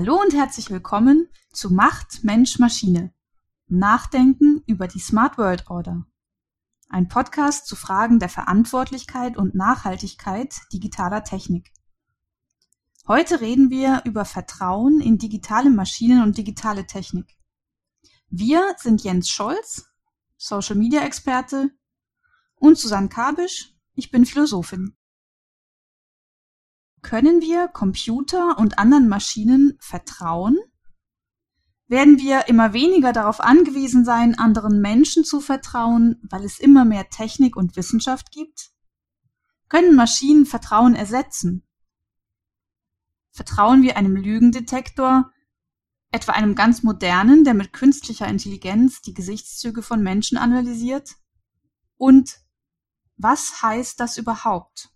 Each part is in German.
Hallo und herzlich willkommen zu Macht Mensch Maschine. Nachdenken über die Smart World Order. Ein Podcast zu Fragen der Verantwortlichkeit und Nachhaltigkeit digitaler Technik. Heute reden wir über Vertrauen in digitale Maschinen und digitale Technik. Wir sind Jens Scholz, Social Media Experte, und Susanne Kabisch, ich bin Philosophin. Können wir Computer und anderen Maschinen vertrauen? Werden wir immer weniger darauf angewiesen sein, anderen Menschen zu vertrauen, weil es immer mehr Technik und Wissenschaft gibt? Können Maschinen Vertrauen ersetzen? Vertrauen wir einem Lügendetektor, etwa einem ganz modernen, der mit künstlicher Intelligenz die Gesichtszüge von Menschen analysiert? Und was heißt das überhaupt?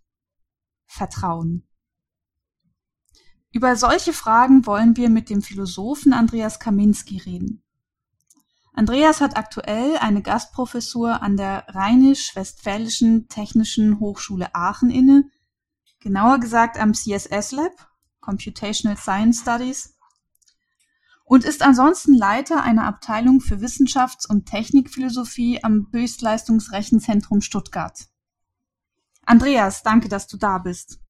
Vertrauen. Über solche Fragen wollen wir mit dem Philosophen Andreas Kaminski reden. Andreas hat aktuell eine Gastprofessur an der Rheinisch-Westfälischen Technischen Hochschule Aachen inne, genauer gesagt am CSS Lab, Computational Science Studies, und ist ansonsten Leiter einer Abteilung für Wissenschafts- und Technikphilosophie am Höchstleistungsrechenzentrum Stuttgart. Andreas, danke, dass du da bist.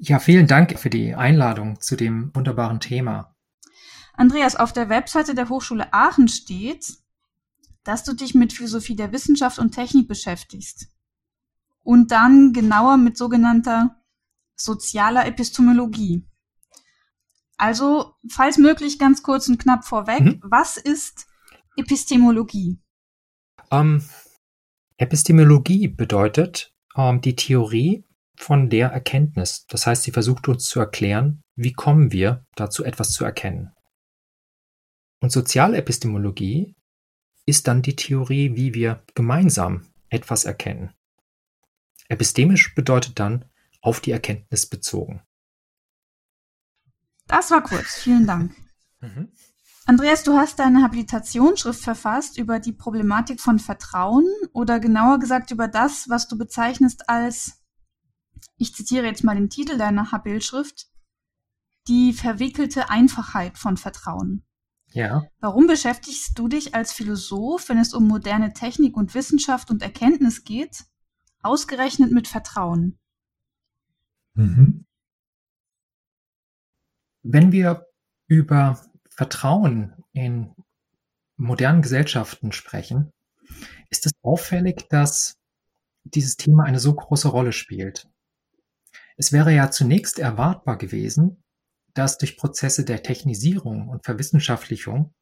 Ja, vielen Dank für die Einladung zu dem wunderbaren Thema. Andreas, auf der Webseite der Hochschule Aachen steht, dass du dich mit Philosophie der Wissenschaft und Technik beschäftigst. Und dann genauer mit sogenannter sozialer Epistemologie. Also, falls möglich, ganz kurz und knapp vorweg, mhm. was ist Epistemologie? Ähm, Epistemologie bedeutet ähm, die Theorie von der Erkenntnis. Das heißt, sie versucht uns zu erklären, wie kommen wir dazu, etwas zu erkennen. Und Sozialepistemologie ist dann die Theorie, wie wir gemeinsam etwas erkennen. Epistemisch bedeutet dann auf die Erkenntnis bezogen. Das war kurz. Vielen Dank. Mhm. Andreas, du hast deine Habilitationsschrift verfasst über die Problematik von Vertrauen oder genauer gesagt über das, was du bezeichnest als ich zitiere jetzt mal den Titel deiner Bildschrift, die verwickelte Einfachheit von Vertrauen. Ja. Warum beschäftigst du dich als Philosoph, wenn es um moderne Technik und Wissenschaft und Erkenntnis geht, ausgerechnet mit Vertrauen? Mhm. Wenn wir über Vertrauen in modernen Gesellschaften sprechen, ist es auffällig, dass dieses Thema eine so große Rolle spielt. Es wäre ja zunächst erwartbar gewesen, dass durch Prozesse der Technisierung und Verwissenschaftlichung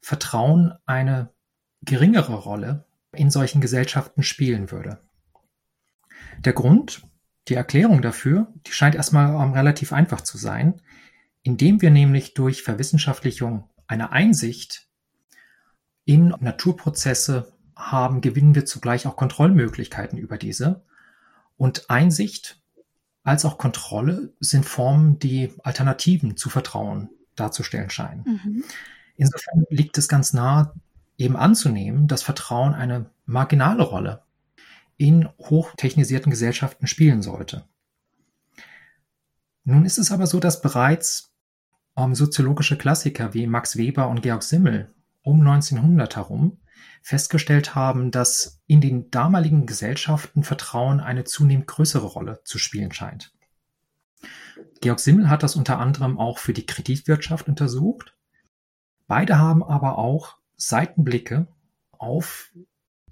Vertrauen eine geringere Rolle in solchen Gesellschaften spielen würde. Der Grund, die Erklärung dafür, die scheint erstmal um, relativ einfach zu sein, indem wir nämlich durch Verwissenschaftlichung eine Einsicht in Naturprozesse haben, gewinnen wir zugleich auch Kontrollmöglichkeiten über diese. Und Einsicht als auch Kontrolle sind Formen, die Alternativen zu Vertrauen darzustellen scheinen. Mhm. Insofern liegt es ganz nahe, eben anzunehmen, dass Vertrauen eine marginale Rolle in hochtechnisierten Gesellschaften spielen sollte. Nun ist es aber so, dass bereits ähm, soziologische Klassiker wie Max Weber und Georg Simmel um 1900 herum festgestellt haben, dass in den damaligen Gesellschaften Vertrauen eine zunehmend größere Rolle zu spielen scheint. Georg Simmel hat das unter anderem auch für die Kreditwirtschaft untersucht. Beide haben aber auch Seitenblicke auf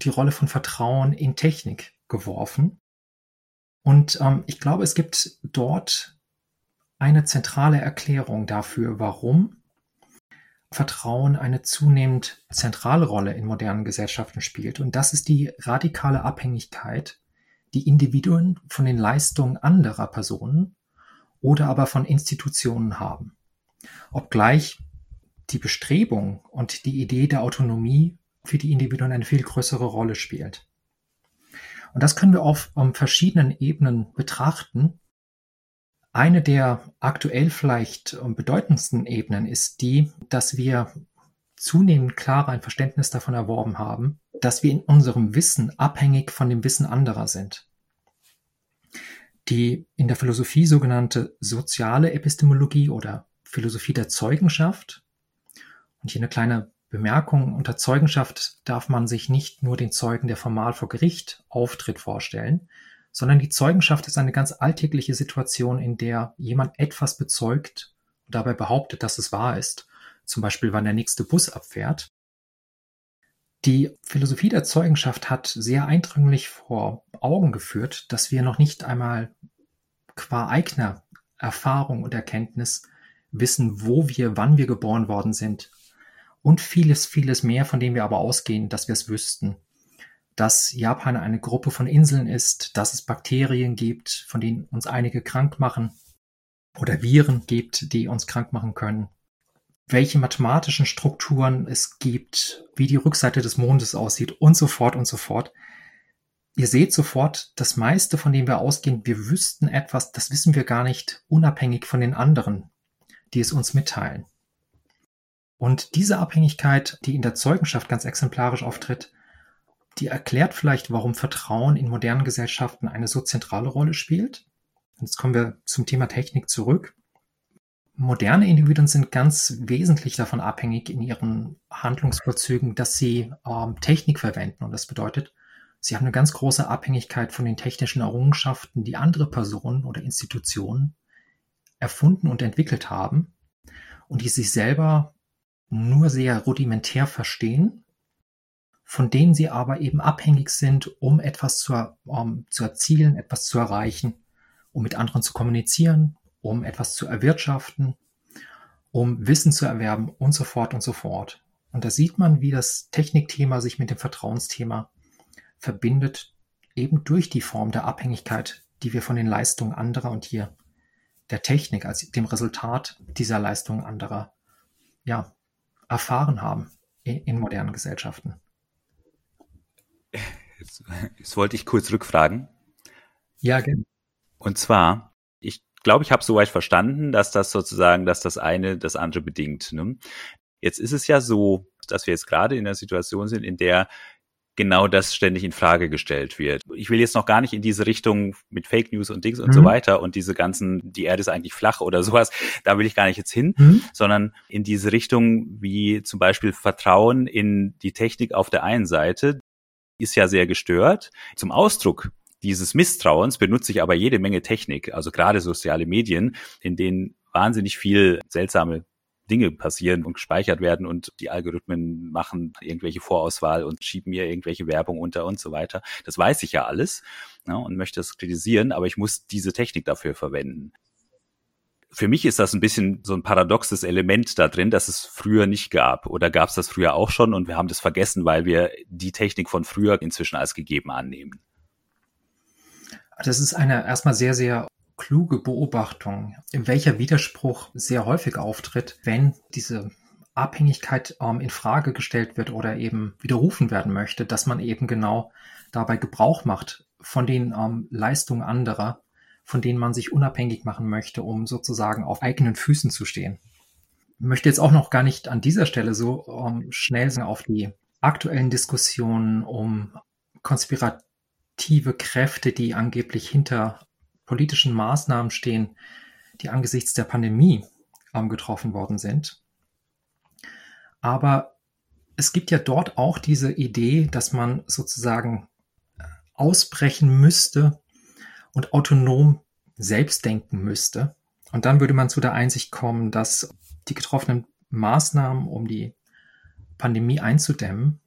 die Rolle von Vertrauen in Technik geworfen. Und ähm, ich glaube, es gibt dort eine zentrale Erklärung dafür, warum Vertrauen eine zunehmend zentrale Rolle in modernen Gesellschaften spielt. Und das ist die radikale Abhängigkeit, die Individuen von den Leistungen anderer Personen oder aber von Institutionen haben. Obgleich die Bestrebung und die Idee der Autonomie für die Individuen eine viel größere Rolle spielt. Und das können wir auf um, verschiedenen Ebenen betrachten. Eine der aktuell vielleicht bedeutendsten Ebenen ist die, dass wir zunehmend klarer ein Verständnis davon erworben haben, dass wir in unserem Wissen abhängig von dem Wissen anderer sind. Die in der Philosophie sogenannte soziale Epistemologie oder Philosophie der Zeugenschaft. Und hier eine kleine Bemerkung. Unter Zeugenschaft darf man sich nicht nur den Zeugen, der formal vor Gericht auftritt, vorstellen, sondern die Zeugenschaft ist eine ganz alltägliche Situation, in der jemand etwas bezeugt und dabei behauptet, dass es wahr ist. Zum Beispiel, wann der nächste Bus abfährt. Die Philosophie der Zeugenschaft hat sehr eindringlich vor Augen geführt, dass wir noch nicht einmal qua eigener Erfahrung und Erkenntnis wissen, wo wir, wann wir geboren worden sind und vieles, vieles mehr, von dem wir aber ausgehen, dass wir es wüssten. Dass Japan eine Gruppe von Inseln ist, dass es Bakterien gibt, von denen uns einige krank machen oder Viren gibt, die uns krank machen können. Welche mathematischen Strukturen es gibt, wie die Rückseite des Mondes aussieht und so fort und so fort. Ihr seht sofort, das meiste, von dem wir ausgehen, wir wüssten etwas, das wissen wir gar nicht, unabhängig von den anderen, die es uns mitteilen. Und diese Abhängigkeit, die in der Zeugenschaft ganz exemplarisch auftritt, die erklärt vielleicht, warum Vertrauen in modernen Gesellschaften eine so zentrale Rolle spielt. Jetzt kommen wir zum Thema Technik zurück. Moderne Individuen sind ganz wesentlich davon abhängig in ihren Handlungsvollzügen, dass sie ähm, Technik verwenden. Und das bedeutet, sie haben eine ganz große Abhängigkeit von den technischen Errungenschaften, die andere Personen oder Institutionen erfunden und entwickelt haben und die sich selber nur sehr rudimentär verstehen, von denen sie aber eben abhängig sind, um etwas zu, um, zu erzielen, etwas zu erreichen, um mit anderen zu kommunizieren, um etwas zu erwirtschaften, um Wissen zu erwerben und so fort und so fort. Und da sieht man, wie das Technikthema sich mit dem Vertrauensthema verbindet, eben durch die Form der Abhängigkeit, die wir von den Leistungen anderer und hier der Technik als dem Resultat dieser Leistungen anderer ja, erfahren haben in modernen Gesellschaften. Jetzt, jetzt, wollte ich kurz rückfragen. Ja, gerne. Und zwar, ich glaube, ich habe soweit verstanden, dass das sozusagen, dass das eine das andere bedingt. Ne? Jetzt ist es ja so, dass wir jetzt gerade in einer Situation sind, in der genau das ständig in Frage gestellt wird. Ich will jetzt noch gar nicht in diese Richtung mit Fake News und Dings und mhm. so weiter und diese ganzen, die Erde ist eigentlich flach oder sowas, da will ich gar nicht jetzt hin, mhm. sondern in diese Richtung wie zum Beispiel Vertrauen in die Technik auf der einen Seite ist ja sehr gestört. Zum Ausdruck dieses Misstrauens benutze ich aber jede Menge Technik, also gerade soziale Medien, in denen wahnsinnig viel seltsame Dinge passieren und gespeichert werden und die Algorithmen machen irgendwelche Vorauswahl und schieben mir irgendwelche Werbung unter und so weiter. Das weiß ich ja alles ja, und möchte es kritisieren, aber ich muss diese Technik dafür verwenden. Für mich ist das ein bisschen so ein paradoxes Element da drin, dass es früher nicht gab. Oder gab es das früher auch schon und wir haben das vergessen, weil wir die Technik von früher inzwischen als gegeben annehmen. Das ist eine erstmal sehr, sehr kluge Beobachtung, in welcher Widerspruch sehr häufig auftritt, wenn diese Abhängigkeit ähm, in Frage gestellt wird oder eben widerrufen werden möchte, dass man eben genau dabei Gebrauch macht von den ähm, Leistungen anderer, von denen man sich unabhängig machen möchte, um sozusagen auf eigenen Füßen zu stehen. Ich möchte jetzt auch noch gar nicht an dieser Stelle so ähm, schnell auf die aktuellen Diskussionen um konspirative Kräfte, die angeblich hinter politischen Maßnahmen stehen, die angesichts der Pandemie ähm, getroffen worden sind. Aber es gibt ja dort auch diese Idee, dass man sozusagen äh, ausbrechen müsste und autonom selbst denken müsste. Und dann würde man zu der Einsicht kommen, dass die getroffenen Maßnahmen, um die Pandemie einzudämmen,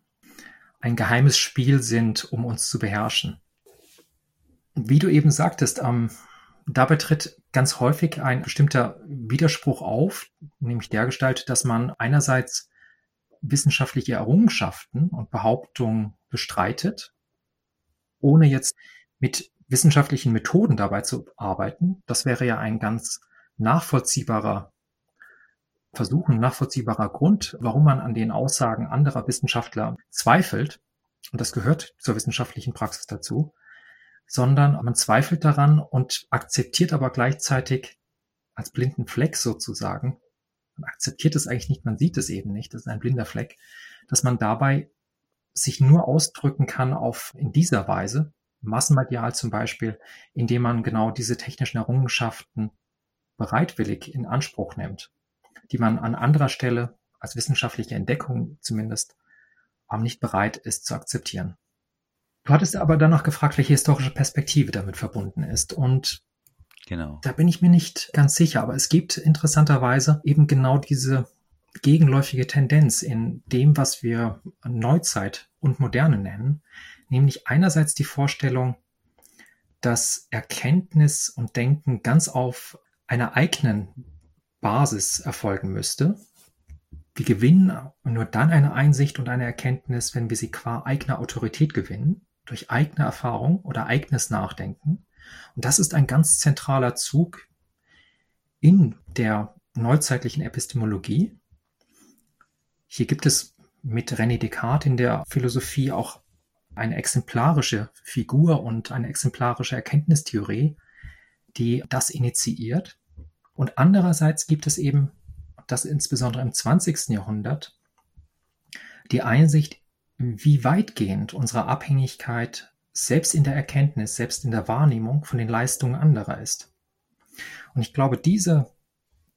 ein geheimes Spiel sind, um uns zu beherrschen. Wie du eben sagtest, ähm, dabei tritt ganz häufig ein bestimmter Widerspruch auf, nämlich der Gestalt, dass man einerseits wissenschaftliche Errungenschaften und Behauptungen bestreitet, ohne jetzt mit wissenschaftlichen Methoden dabei zu arbeiten. Das wäre ja ein ganz nachvollziehbarer Versuch, ein nachvollziehbarer Grund, warum man an den Aussagen anderer Wissenschaftler zweifelt. Und das gehört zur wissenschaftlichen Praxis dazu sondern man zweifelt daran und akzeptiert aber gleichzeitig als blinden Fleck sozusagen, man akzeptiert es eigentlich nicht, man sieht es eben nicht, das ist ein blinder Fleck, dass man dabei sich nur ausdrücken kann auf in dieser Weise, massenmedial zum Beispiel, indem man genau diese technischen Errungenschaften bereitwillig in Anspruch nimmt. die man an anderer Stelle als wissenschaftliche Entdeckung zumindest nicht bereit ist zu akzeptieren. Du hattest aber dann noch gefragt, welche historische Perspektive damit verbunden ist. Und genau. da bin ich mir nicht ganz sicher. Aber es gibt interessanterweise eben genau diese gegenläufige Tendenz in dem, was wir Neuzeit und Moderne nennen. Nämlich einerseits die Vorstellung, dass Erkenntnis und Denken ganz auf einer eigenen Basis erfolgen müsste. Wir gewinnen nur dann eine Einsicht und eine Erkenntnis, wenn wir sie qua eigener Autorität gewinnen, durch eigene Erfahrung oder eigenes Nachdenken. Und das ist ein ganz zentraler Zug in der neuzeitlichen Epistemologie. Hier gibt es mit René Descartes in der Philosophie auch eine exemplarische Figur und eine exemplarische Erkenntnistheorie, die das initiiert. Und andererseits gibt es eben, das insbesondere im 20. Jahrhundert, die Einsicht, wie weitgehend unsere Abhängigkeit selbst in der Erkenntnis, selbst in der Wahrnehmung von den Leistungen anderer ist. Und ich glaube, diese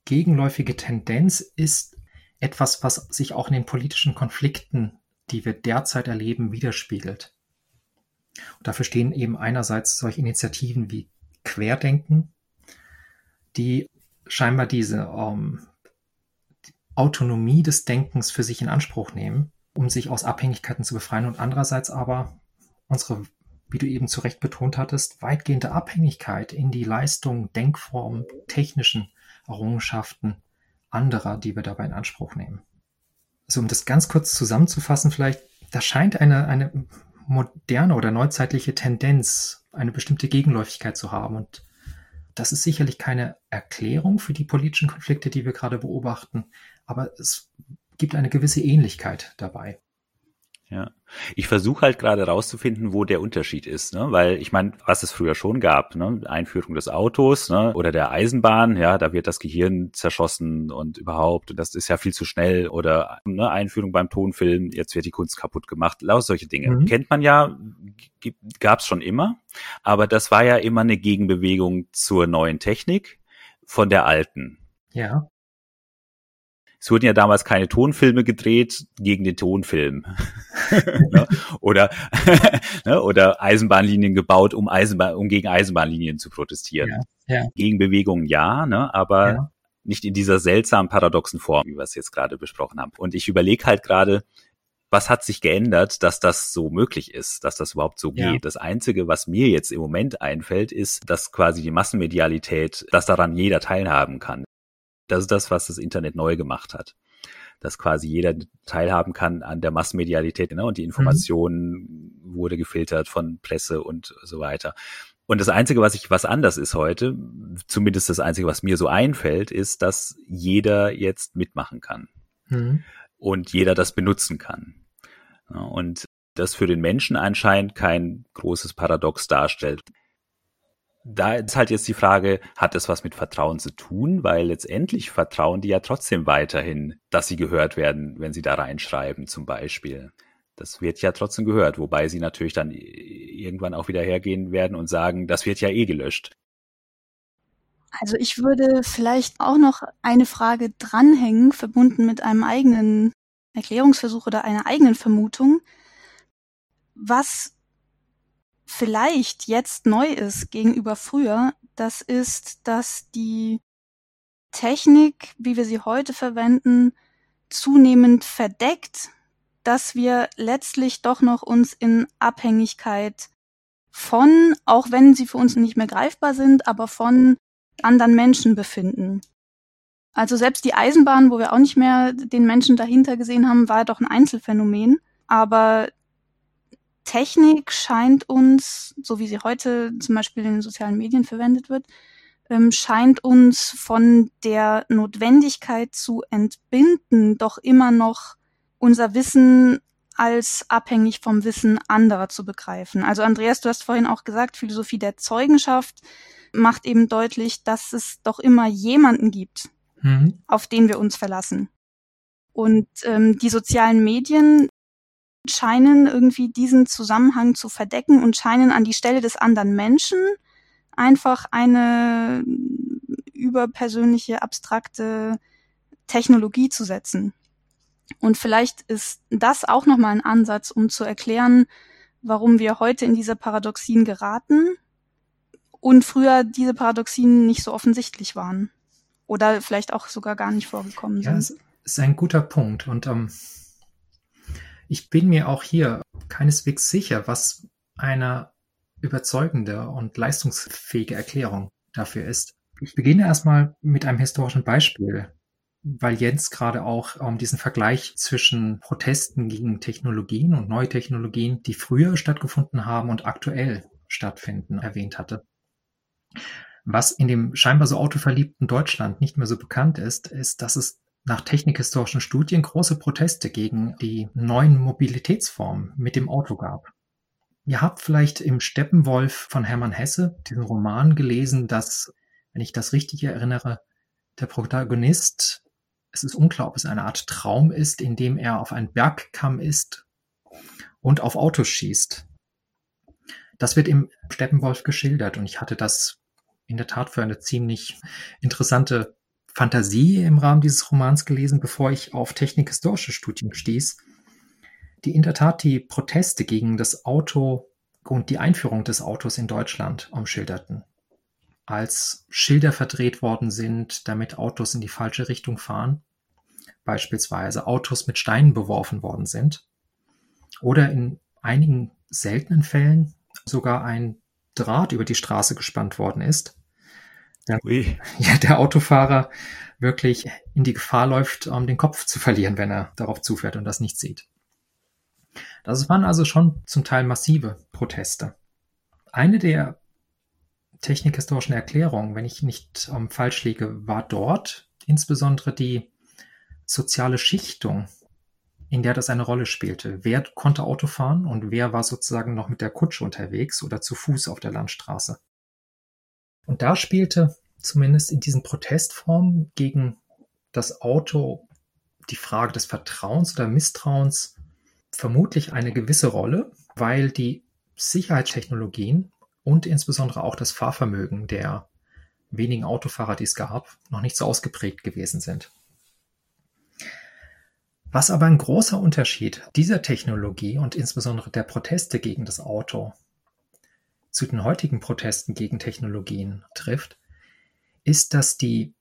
gegenläufige Tendenz ist etwas, was sich auch in den politischen Konflikten die wir derzeit erleben, widerspiegelt. Und dafür stehen eben einerseits solche Initiativen wie Querdenken, die scheinbar diese ähm, Autonomie des Denkens für sich in Anspruch nehmen, um sich aus Abhängigkeiten zu befreien und andererseits aber unsere, wie du eben zu Recht betont hattest, weitgehende Abhängigkeit in die Leistung, Denkformen, technischen Errungenschaften anderer, die wir dabei in Anspruch nehmen. So um das ganz kurz zusammenzufassen, vielleicht, da scheint eine, eine moderne oder neuzeitliche Tendenz, eine bestimmte Gegenläufigkeit zu haben. Und das ist sicherlich keine Erklärung für die politischen Konflikte, die wir gerade beobachten, aber es gibt eine gewisse Ähnlichkeit dabei. Ja. Ich versuche halt gerade rauszufinden, wo der Unterschied ist, ne? Weil ich meine, was es früher schon gab, ne? Einführung des Autos, ne? Oder der Eisenbahn, ja, da wird das Gehirn zerschossen und überhaupt, und das ist ja viel zu schnell. Oder ne? Einführung beim Tonfilm, jetzt wird die Kunst kaputt gemacht. Laut solche Dinge. Mhm. Kennt man ja, gab es schon immer, aber das war ja immer eine Gegenbewegung zur neuen Technik von der alten. Ja es wurden ja damals keine Tonfilme gedreht gegen den Tonfilm. ne? oder, ne? oder Eisenbahnlinien gebaut, um, Eisenbahn, um gegen Eisenbahnlinien zu protestieren. Ja, ja. Gegen Bewegungen ja, ne? aber ja. nicht in dieser seltsamen paradoxen Form, wie wir es jetzt gerade besprochen haben. Und ich überlege halt gerade, was hat sich geändert, dass das so möglich ist, dass das überhaupt so ja. geht. Das Einzige, was mir jetzt im Moment einfällt, ist, dass quasi die Massenmedialität, dass daran jeder teilhaben kann. Das ist das, was das Internet neu gemacht hat. Dass quasi jeder teilhaben kann an der Massenmedialität ne? und die Information mhm. wurde gefiltert von Presse und so weiter. Und das Einzige, was ich, was anders ist heute, zumindest das Einzige, was mir so einfällt, ist, dass jeder jetzt mitmachen kann. Mhm. Und jeder das benutzen kann. Und das für den Menschen anscheinend kein großes Paradox darstellt da ist halt jetzt die Frage, hat es was mit Vertrauen zu tun? Weil letztendlich vertrauen die ja trotzdem weiterhin, dass sie gehört werden, wenn sie da reinschreiben zum Beispiel. Das wird ja trotzdem gehört, wobei sie natürlich dann irgendwann auch wieder hergehen werden und sagen, das wird ja eh gelöscht. Also ich würde vielleicht auch noch eine Frage dranhängen, verbunden mit einem eigenen Erklärungsversuch oder einer eigenen Vermutung. Was vielleicht jetzt neu ist gegenüber früher, das ist, dass die Technik, wie wir sie heute verwenden, zunehmend verdeckt, dass wir letztlich doch noch uns in Abhängigkeit von, auch wenn sie für uns nicht mehr greifbar sind, aber von anderen Menschen befinden. Also selbst die Eisenbahn, wo wir auch nicht mehr den Menschen dahinter gesehen haben, war doch ein Einzelfenomen. Aber Technik scheint uns, so wie sie heute zum Beispiel in den sozialen Medien verwendet wird, ähm, scheint uns von der Notwendigkeit zu entbinden, doch immer noch unser Wissen als abhängig vom Wissen anderer zu begreifen. Also Andreas, du hast vorhin auch gesagt, Philosophie der Zeugenschaft macht eben deutlich, dass es doch immer jemanden gibt, mhm. auf den wir uns verlassen. Und ähm, die sozialen Medien scheinen irgendwie diesen Zusammenhang zu verdecken und scheinen an die Stelle des anderen Menschen einfach eine überpersönliche, abstrakte Technologie zu setzen. Und vielleicht ist das auch nochmal ein Ansatz, um zu erklären, warum wir heute in diese Paradoxien geraten und früher diese Paradoxien nicht so offensichtlich waren. Oder vielleicht auch sogar gar nicht vorgekommen sind. Ja, das ist ein guter Punkt. Und ähm, ich bin mir auch hier keineswegs sicher, was eine überzeugende und leistungsfähige Erklärung dafür ist. Ich beginne erstmal mit einem historischen Beispiel, weil Jens gerade auch um, ähm, diesen Vergleich zwischen Protesten gegen Technologien und neue Technologien, die früher stattgefunden haben und aktuell stattfinden, erwähnt hatte. Was in dem scheinbar so autoverliebten Deutschland nicht mehr so bekannt ist, ist, dass es nach technikhistorischen Studien große Proteste gegen die neuen Mobilitätsformen mit dem Auto gab. Ihr habt vielleicht im Steppenwolf von Hermann Hesse diesen Roman gelesen, dass, wenn ich das richtig erinnere, der Protagonist, es ist unklar, ob es eine Art Traum ist, in dem er auf einen Bergkamm ist und auf Autos schießt. Das wird im Steppenwolf geschildert und ich hatte das in der Tat für eine ziemlich interessante Fantasie im Rahmen dieses Romans gelesen, bevor ich auf technikhistorische Studien stieß, die in der Tat die Proteste gegen das Auto und die Einführung des Autos in Deutschland umschilderten. Als Schilder verdreht worden sind, damit Autos in die falsche Richtung fahren, beispielsweise Autos mit Steinen beworfen worden sind, oder in einigen seltenen Fällen sogar ein Draht über die Straße gespannt worden ist, ja, ja, der Autofahrer wirklich in die Gefahr läuft, um den Kopf zu verlieren, wenn er darauf zufährt und das nicht sieht. Das waren also schon zum Teil massive Proteste. Eine der technikhistorischen Erklärungen, wenn ich nicht um, falsch liege, war dort insbesondere die soziale Schichtung, in der das eine Rolle spielte. Wer konnte Auto fahren und wer war sozusagen noch mit der Kutsche unterwegs oder zu Fuß auf der Landstraße. Und da spielte zumindest in diesen Protestformen gegen das Auto die Frage des Vertrauens oder Misstrauens vermutlich eine gewisse Rolle, weil die Sicherheitstechnologien und insbesondere auch das Fahrvermögen der wenigen Autofahrer, die es gab, noch nicht so ausgeprägt gewesen sind. Was aber ein großer Unterschied dieser Technologie und insbesondere der Proteste gegen das Auto zu den heutigen Protesten gegen Technologien trifft, ist, dass die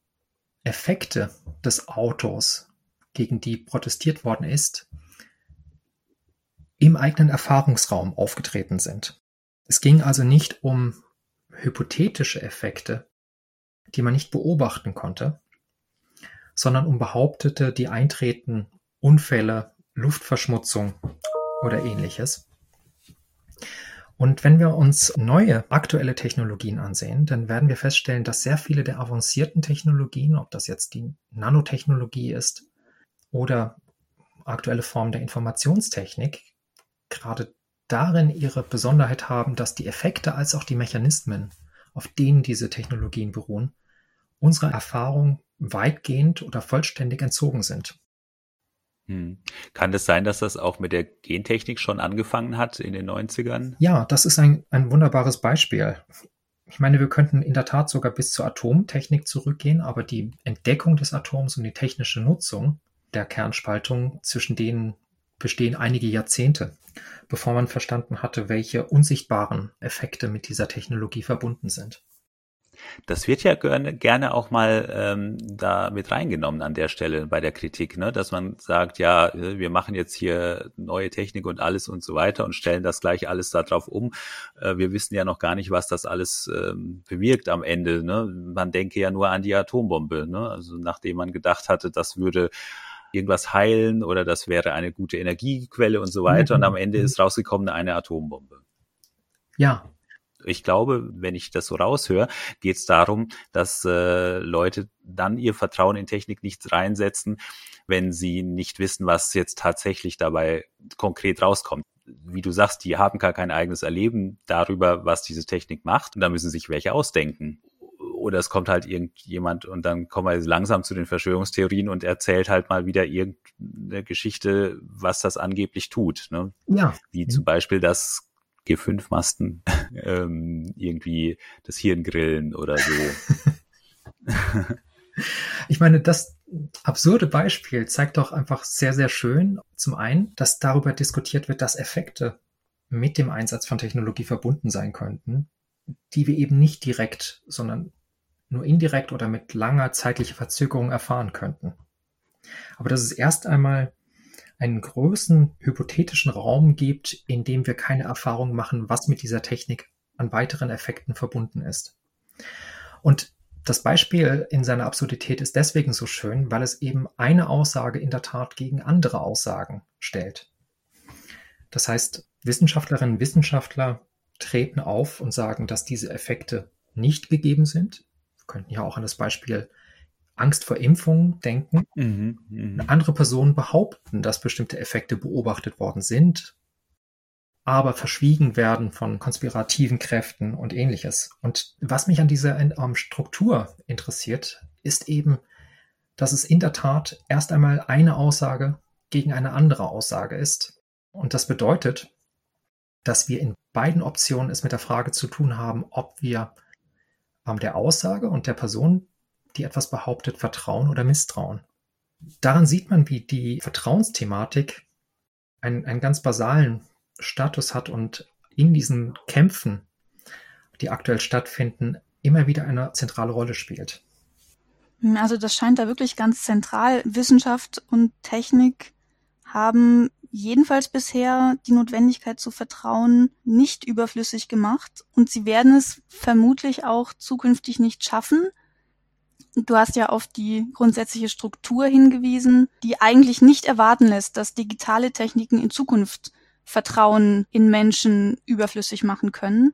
Effekte des Autos, gegen die protestiert worden ist, im eigenen Erfahrungsraum aufgetreten sind. Es ging also nicht um hypothetische Effekte, die man nicht beobachten konnte, sondern um behauptete, die eintreten Unfälle, Luftverschmutzung oder ähnliches. Und wenn wir uns neue aktuelle Technologien ansehen, dann werden wir feststellen, dass sehr viele der avancierten Technologien, ob das jetzt die Nanotechnologie ist oder aktuelle Formen der Informationstechnik, gerade darin ihre Besonderheit haben, dass die Effekte als auch die Mechanismen, auf denen diese Technologien beruhen, unserer Erfahrung weitgehend oder vollständig entzogen sind. Hm. Kann es sein, dass das auch mit der Gentechnik schon angefangen hat in den 90ern? Ja, das ist ein, ein wunderbares Beispiel. Ich meine, wir könnten in der Tat sogar bis zur Atomtechnik zurückgehen, aber die Entdeckung des Atoms und die technische Nutzung der Kernspaltung, zwischen denen bestehen einige Jahrzehnte, bevor man verstanden hatte, welche unsichtbaren Effekte mit dieser Technologie verbunden sind. Das wird ja gerne, gerne auch mal ähm, da mit reingenommen an der Stelle bei der Kritik, ne? dass man sagt, ja, äh, wir machen jetzt hier neue Technik und alles und so weiter und stellen das gleich alles darauf um. Äh, wir wissen ja noch gar nicht, was das alles ähm, bewirkt am Ende. Ne? Man denke ja nur an die Atombombe. Ne? Also nachdem man gedacht hatte, das würde irgendwas heilen oder das wäre eine gute Energiequelle und so weiter. Mhm. Und am Ende ist rausgekommen eine Atombombe. Ja, ich glaube, wenn ich das so raushöre, geht es darum, dass äh, Leute dann ihr Vertrauen in Technik nicht reinsetzen, wenn sie nicht wissen, was jetzt tatsächlich dabei konkret rauskommt. Wie du sagst, die haben gar kein eigenes Erleben darüber, was diese Technik macht. Und da müssen sich welche ausdenken oder es kommt halt irgendjemand und dann kommen wir langsam zu den Verschwörungstheorien und erzählt halt mal wieder irgendeine Geschichte, was das angeblich tut. Ne? Ja. Wie zum Beispiel, dass G5-Masten ähm, irgendwie das Hirn grillen oder so. Ich meine, das absurde Beispiel zeigt doch einfach sehr, sehr schön zum einen, dass darüber diskutiert wird, dass Effekte mit dem Einsatz von Technologie verbunden sein könnten, die wir eben nicht direkt, sondern nur indirekt oder mit langer zeitlicher Verzögerung erfahren könnten. Aber dass es erst einmal einen großen hypothetischen Raum gibt, in dem wir keine Erfahrung machen, was mit dieser Technik an weiteren Effekten verbunden ist. Und das Beispiel in seiner Absurdität ist deswegen so schön, weil es eben eine Aussage in der Tat gegen andere Aussagen stellt. Das heißt, Wissenschaftlerinnen und Wissenschaftler treten auf und sagen, dass diese Effekte nicht gegeben sind. Wir könnten ja auch an das Beispiel Angst vor Impfungen denken. Mhm, mh. Andere Personen behaupten, dass bestimmte Effekte beobachtet worden sind, aber verschwiegen werden von konspirativen Kräften und ähnliches. Und was mich an dieser ähm, Struktur interessiert, ist eben, dass es in der Tat erst einmal eine Aussage gegen eine andere Aussage ist. Und das bedeutet, dass wir in beiden Optionen es mit der Frage zu tun haben, ob wir ähm, der Aussage und der Person, die etwas behauptet, vertrauen oder misstrauen. Daran sieht man, wie die Vertrauensthematik einen, einen ganz basalen Status hat und in diesen Kämpfen, die aktuell stattfinden, immer wieder eine zentrale Rolle spielt. Also das scheint da wirklich ganz zentral. Wissenschaft und Technik haben jedenfalls bisher die Notwendigkeit zu vertrauen nicht überflüssig gemacht und sie werden es vermutlich auch zukünftig nicht schaffen. Du hast ja auf die grundsätzliche Struktur hingewiesen, die eigentlich nicht erwarten lässt, dass digitale Techniken in Zukunft Vertrauen in Menschen überflüssig machen können.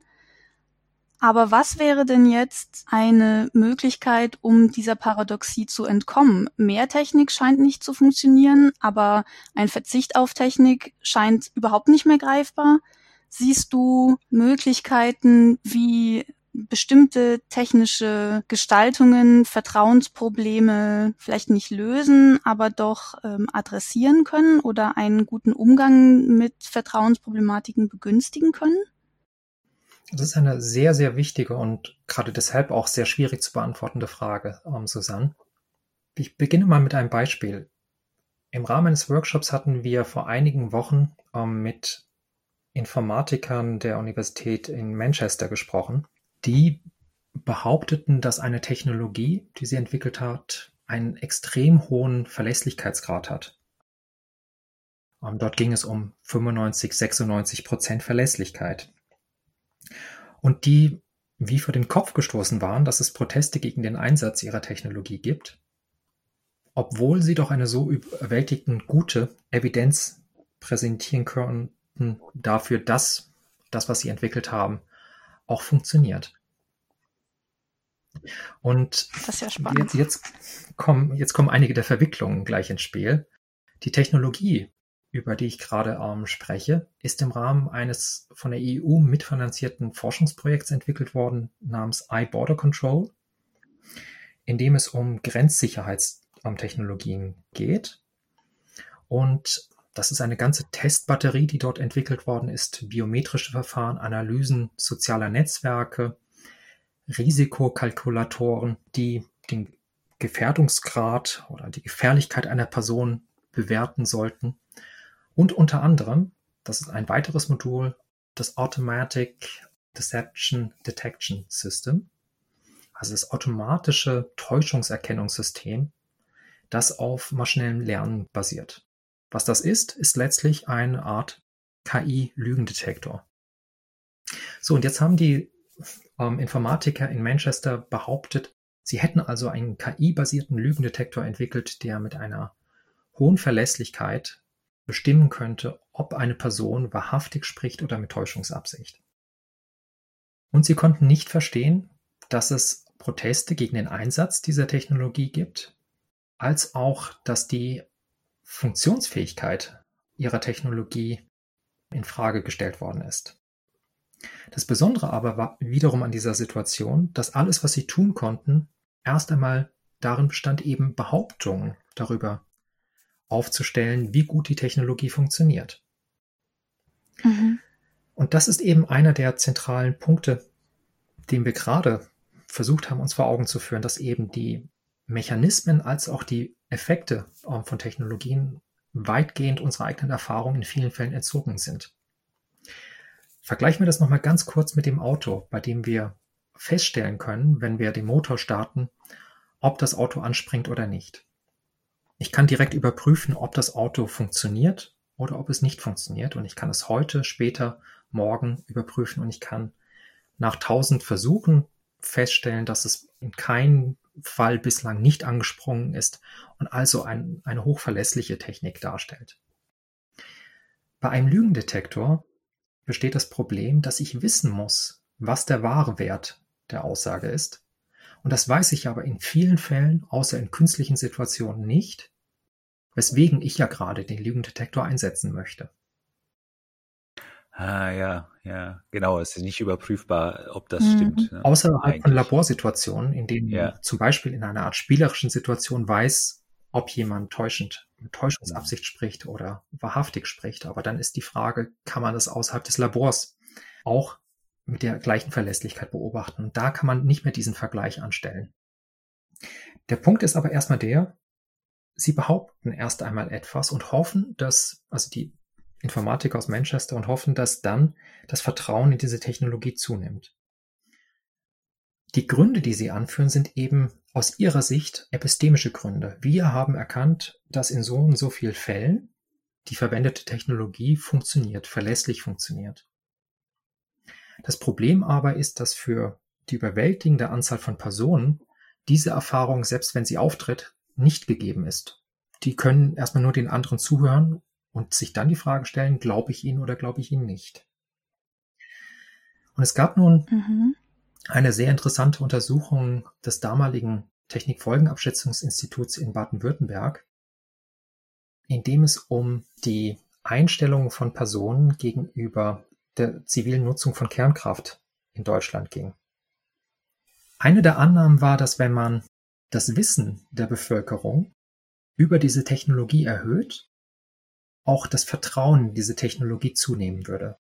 Aber was wäre denn jetzt eine Möglichkeit, um dieser Paradoxie zu entkommen? Mehr Technik scheint nicht zu funktionieren, aber ein Verzicht auf Technik scheint überhaupt nicht mehr greifbar. Siehst du Möglichkeiten, wie bestimmte technische Gestaltungen Vertrauensprobleme vielleicht nicht lösen, aber doch ähm, adressieren können oder einen guten Umgang mit Vertrauensproblematiken begünstigen können? Das ist eine sehr, sehr wichtige und gerade deshalb auch sehr schwierig zu beantwortende Frage, ähm, Susanne. Ich beginne mal mit einem Beispiel. Im Rahmen eines Workshops hatten wir vor einigen Wochen ähm, mit Informatikern der Universität in Manchester gesprochen die behaupteten, dass eine Technologie, die sie entwickelt hat, einen extrem hohen Verlässlichkeitsgrad hat. Dort ging es um 95, 96 Prozent Verlässlichkeit. Und die wie vor den Kopf gestoßen waren, dass es Proteste gegen den Einsatz ihrer Technologie gibt, obwohl sie doch eine so überwältigend gute Evidenz präsentieren könnten dafür, dass das, was sie entwickelt haben, auch funktioniert. Und ja jetzt, jetzt, kommen, jetzt kommen einige der Verwicklungen gleich ins Spiel. Die Technologie, über die ich gerade ähm, spreche, ist im Rahmen eines von der EU mitfinanzierten Forschungsprojekts entwickelt worden namens iBorder Control, in dem es um Grenzsicherheitstechnologien geht. Und das ist eine ganze Testbatterie, die dort entwickelt worden ist. Biometrische Verfahren, Analysen sozialer Netzwerke, Risikokalkulatoren, die den Gefährdungsgrad oder die Gefährlichkeit einer Person bewerten sollten. Und unter anderem, das ist ein weiteres Modul, das Automatic Deception Detection System, also das automatische Täuschungserkennungssystem, das auf maschinellem Lernen basiert. Was das ist, ist letztlich eine Art KI-Lügendetektor. So, und jetzt haben die ähm, Informatiker in Manchester behauptet, sie hätten also einen KI-basierten Lügendetektor entwickelt, der mit einer hohen Verlässlichkeit bestimmen könnte, ob eine Person wahrhaftig spricht oder mit Täuschungsabsicht. Und sie konnten nicht verstehen, dass es Proteste gegen den Einsatz dieser Technologie gibt, als auch, dass die Funktionsfähigkeit ihrer Technologie in Frage gestellt worden ist. Das Besondere aber war wiederum an dieser Situation, dass alles, was sie tun konnten, erst einmal darin bestand, eben Behauptungen darüber aufzustellen, wie gut die Technologie funktioniert. Mhm. Und das ist eben einer der zentralen Punkte, den wir gerade versucht haben, uns vor Augen zu führen, dass eben die Mechanismen als auch die Effekte ähm, von Technologien weitgehend unserer eigenen Erfahrung in vielen Fällen entzogen sind. Vergleichen wir das nochmal ganz kurz mit dem Auto, bei dem wir feststellen können, wenn wir den Motor starten, ob das Auto anspringt oder nicht. Ich kann direkt überprüfen, ob das Auto funktioniert oder ob es nicht funktioniert und ich kann es heute, später, morgen überprüfen und ich kann nach tausend Versuchen feststellen, dass es in keinem Fall bislang nicht angesprungen ist und also ein, eine hochverlässliche Technik darstellt. Bei einem Lügendetektor besteht das Problem, dass ich wissen muss, was der wahre Wert der Aussage ist. Und das weiß ich aber in vielen Fällen, außer in künstlichen Situationen nicht, weswegen ich ja gerade den Lügendetektor einsetzen möchte. Ah, ja, ja, genau. Es ist nicht überprüfbar, ob das mhm. stimmt. Ne? Außerhalb Eigentlich. von Laborsituationen, in denen ja. man zum Beispiel in einer Art spielerischen Situation weiß, ob jemand täuschend, mit Täuschungsabsicht spricht oder wahrhaftig spricht. Aber dann ist die Frage, kann man das außerhalb des Labors auch mit der gleichen Verlässlichkeit beobachten? Und da kann man nicht mehr diesen Vergleich anstellen. Der Punkt ist aber erstmal der, sie behaupten erst einmal etwas und hoffen, dass, also die Informatiker aus Manchester und hoffen, dass dann das Vertrauen in diese Technologie zunimmt. Die Gründe, die sie anführen, sind eben aus ihrer Sicht epistemische Gründe. Wir haben erkannt, dass in so und so vielen Fällen die verwendete Technologie funktioniert, verlässlich funktioniert. Das Problem aber ist, dass für die überwältigende Anzahl von Personen diese Erfahrung, selbst wenn sie auftritt, nicht gegeben ist. Die können erstmal nur den anderen zuhören und sich dann die Frage stellen, glaube ich ihnen oder glaube ich ihnen nicht. Und es gab nun mhm. eine sehr interessante Untersuchung des damaligen Technikfolgenabschätzungsinstituts in Baden-Württemberg, in dem es um die Einstellung von Personen gegenüber der zivilen Nutzung von Kernkraft in Deutschland ging. Eine der Annahmen war, dass wenn man das Wissen der Bevölkerung über diese Technologie erhöht, auch das Vertrauen in diese Technologie zunehmen würde.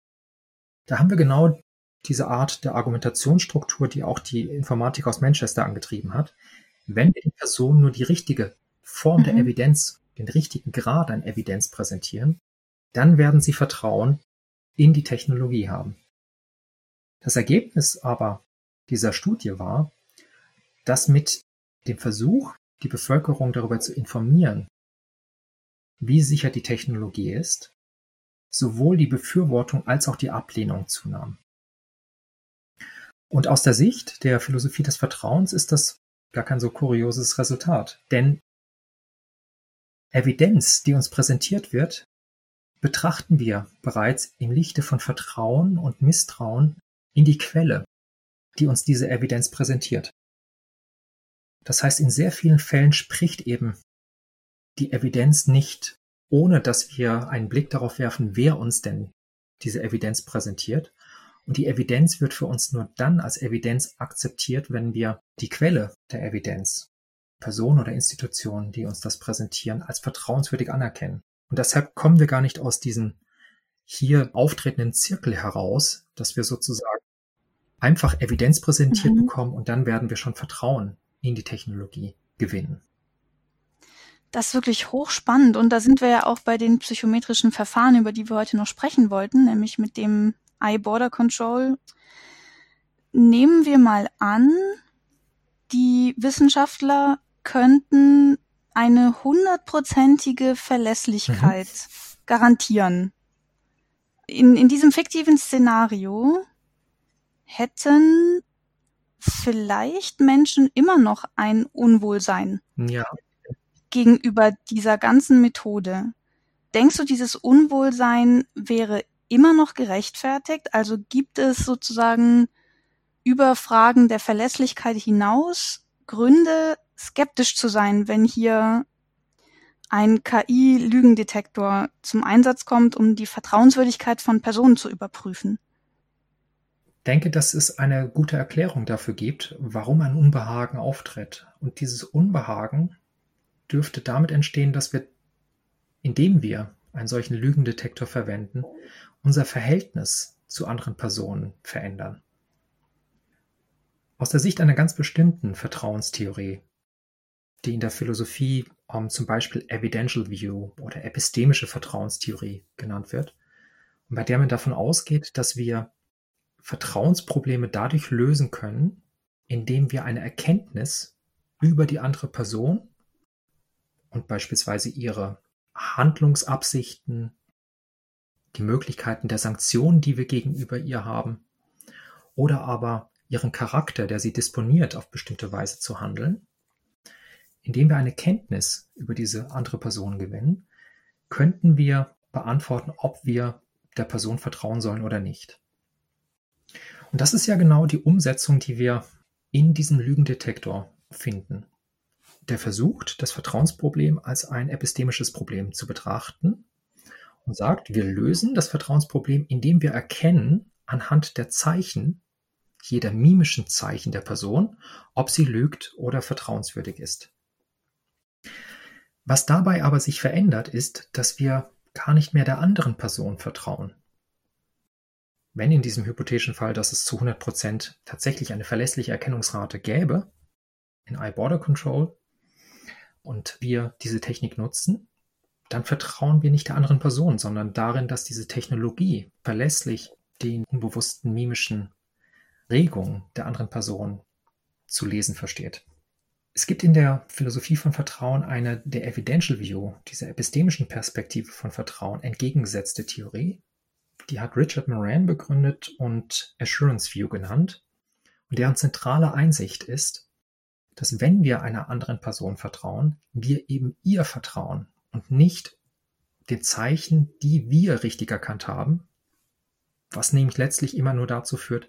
Da haben wir genau diese Art der Argumentationsstruktur, die auch die Informatik aus Manchester angetrieben hat. Wenn wir den Personen nur die richtige Form mhm. der Evidenz, den richtigen Grad an Evidenz präsentieren, dann werden sie Vertrauen in die Technologie haben. Das Ergebnis aber dieser Studie war, dass mit dem Versuch, die Bevölkerung darüber zu informieren, wie sicher die Technologie ist, sowohl die Befürwortung als auch die Ablehnung zunahm. Und aus der Sicht der Philosophie des Vertrauens ist das gar kein so kurioses Resultat. Denn Evidenz, die uns präsentiert wird, betrachten wir bereits im Lichte von Vertrauen und Misstrauen in die Quelle, die uns diese Evidenz präsentiert. Das heißt, in sehr vielen Fällen spricht eben die Evidenz nicht, ohne dass wir einen Blick darauf werfen, wer uns denn diese Evidenz präsentiert. Und die Evidenz wird für uns nur dann als Evidenz akzeptiert, wenn wir die Quelle der Evidenz, Person oder Institutionen, die uns das präsentieren, als vertrauenswürdig anerkennen. Und deshalb kommen wir gar nicht aus diesem hier auftretenden Zirkel heraus, dass wir sozusagen einfach Evidenz präsentiert mhm. bekommen und dann werden wir schon Vertrauen in die Technologie gewinnen. Das ist wirklich hochspannend und da sind wir ja auch bei den psychometrischen Verfahren, über die wir heute noch sprechen wollten, nämlich mit dem Eye Border Control. Nehmen wir mal an, die Wissenschaftler könnten eine hundertprozentige Verlässlichkeit mhm. garantieren. In, in diesem fiktiven Szenario hätten vielleicht Menschen immer noch ein Unwohlsein. Ja gegenüber dieser ganzen Methode. Denkst du, dieses Unwohlsein wäre immer noch gerechtfertigt? Also gibt es sozusagen über Fragen der Verlässlichkeit hinaus Gründe, skeptisch zu sein, wenn hier ein KI-Lügendetektor zum Einsatz kommt, um die Vertrauenswürdigkeit von Personen zu überprüfen? Ich denke, dass es eine gute Erklärung dafür gibt, warum ein Unbehagen auftritt. Und dieses Unbehagen dürfte damit entstehen, dass wir, indem wir einen solchen Lügendetektor verwenden, unser Verhältnis zu anderen Personen verändern. Aus der Sicht einer ganz bestimmten Vertrauenstheorie die in der Philosophie um, ähm, zum Beispiel Evidential View oder epistemische Vertrauenstheorie genannt wird, und bei der man davon ausgeht, dass wir Vertrauensprobleme dadurch lösen können, indem wir eine Erkenntnis über die andere Person und beispielsweise ihre Handlungsabsichten, die Möglichkeiten der Sanktionen, die wir gegenüber ihr haben, oder aber ihren Charakter, der sie disponiert, auf bestimmte Weise zu handeln, indem wir eine Kenntnis über diese andere Person gewinnen, könnten wir beantworten, ob wir der Person vertrauen sollen oder nicht. Und das ist ja genau die Umsetzung, die wir in diesem Lügendetektor finden. Der versucht, das Vertrauensproblem als ein epistemisches Problem zu betrachten und sagt, wir lösen das Vertrauensproblem, indem wir erkennen anhand der Zeichen, jeder mimischen Zeichen der Person, ob sie lügt oder vertrauenswürdig ist. Was dabei aber sich verändert, ist, dass wir gar nicht mehr der anderen Person vertrauen. Wenn in diesem hypothetischen Fall, dass es zu 100 Prozent tatsächlich eine verlässliche Erkennungsrate gäbe, in iBorder Control, und wir diese Technik nutzen, dann vertrauen wir nicht der anderen Person, sondern darin, dass diese Technologie verlässlich den unbewussten mimischen Regungen der anderen Person zu lesen versteht. Es gibt in der Philosophie von Vertrauen eine der Evidential View, dieser epistemischen Perspektive von Vertrauen, entgegengesetzte Theorie. Die hat Richard Moran begründet und Assurance View genannt. Und deren zentrale Einsicht ist, dass wenn wir einer anderen Person vertrauen, wir eben ihr vertrauen und nicht den Zeichen, die wir richtig erkannt haben, was nämlich letztlich immer nur dazu führt,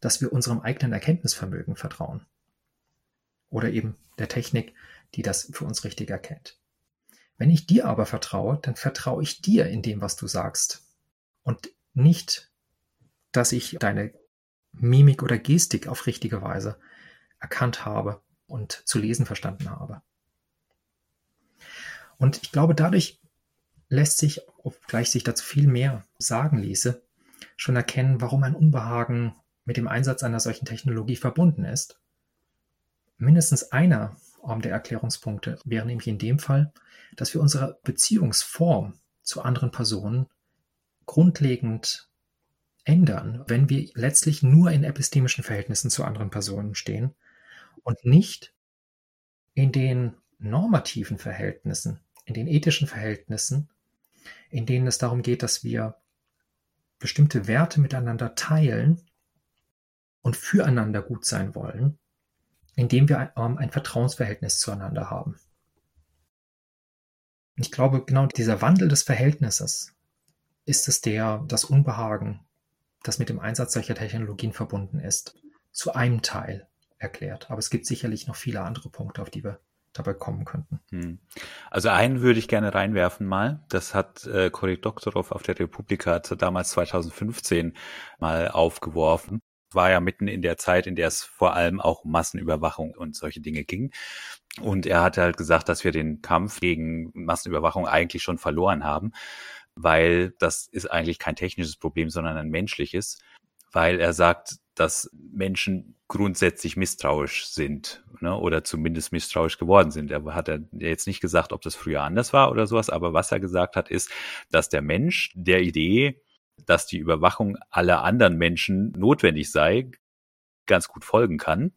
dass wir unserem eigenen Erkenntnisvermögen vertrauen. Oder eben der Technik, die das für uns richtig erkennt. Wenn ich dir aber vertraue, dann vertraue ich dir in dem, was du sagst. Und nicht, dass ich deine Mimik oder Gestik auf richtige Weise erkannt habe und zu lesen verstanden habe. Und ich glaube, dadurch lässt sich, obgleich sich dazu viel mehr sagen ließe, schon erkennen, warum ein Unbehagen mit dem Einsatz einer solchen Technologie verbunden ist Mindestens einer der Erklärungspunkte wäre nämlich in dem Fall, dass wir unsere Beziehungsform zu anderen Personen grundlegend ändern, wenn wir letztlich nur in epistemischen Verhältnissen zu anderen Personen stehen und nicht in den normativen Verhältnissen, in den ethischen Verhältnissen, in denen es darum geht, dass wir bestimmte Werte miteinander teilen und füreinander gut sein wollen indem wir ähm, ein Vertrauensverhältnis zueinander haben. Ich glaube, genau dieser Wandel des Verhältnisses ist es der, das Unbehagen, das mit dem Einsatz solcher Technologien verbunden ist, zu einem Teil erklärt. Aber es gibt sicherlich noch viele andere Punkte, auf die wir dabei kommen könnten. Hm. Also einen würde ich gerne reinwerfen mal. Das hat äh, Cory Doktorov auf der Republika damals 2015 mal aufgeworfen war ja mitten in der Zeit, in der es vor allem auch um Massenüberwachung und solche Dinge ging. Und er hat halt gesagt, dass wir den Kampf gegen Massenüberwachung eigentlich schon verloren haben, weil das ist eigentlich kein technisches Problem, sondern ein menschliches, weil er sagt, dass Menschen grundsätzlich misstrauisch sind ne, oder zumindest misstrauisch geworden sind. Er hat er jetzt nicht gesagt, ob das früher anders war oder sowas, aber was er gesagt hat, ist, dass der Mensch der Idee, dass die Überwachung aller anderen Menschen notwendig sei, ganz gut folgen kann.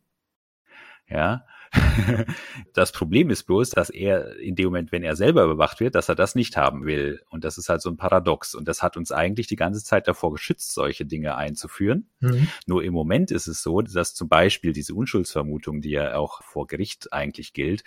Ja, das Problem ist bloß, dass er in dem Moment, wenn er selber überwacht wird, dass er das nicht haben will. Und das ist halt so ein Paradox. Und das hat uns eigentlich die ganze Zeit davor geschützt, solche Dinge einzuführen. Mhm. Nur im Moment ist es so, dass zum Beispiel diese Unschuldsvermutung, die ja auch vor Gericht eigentlich gilt,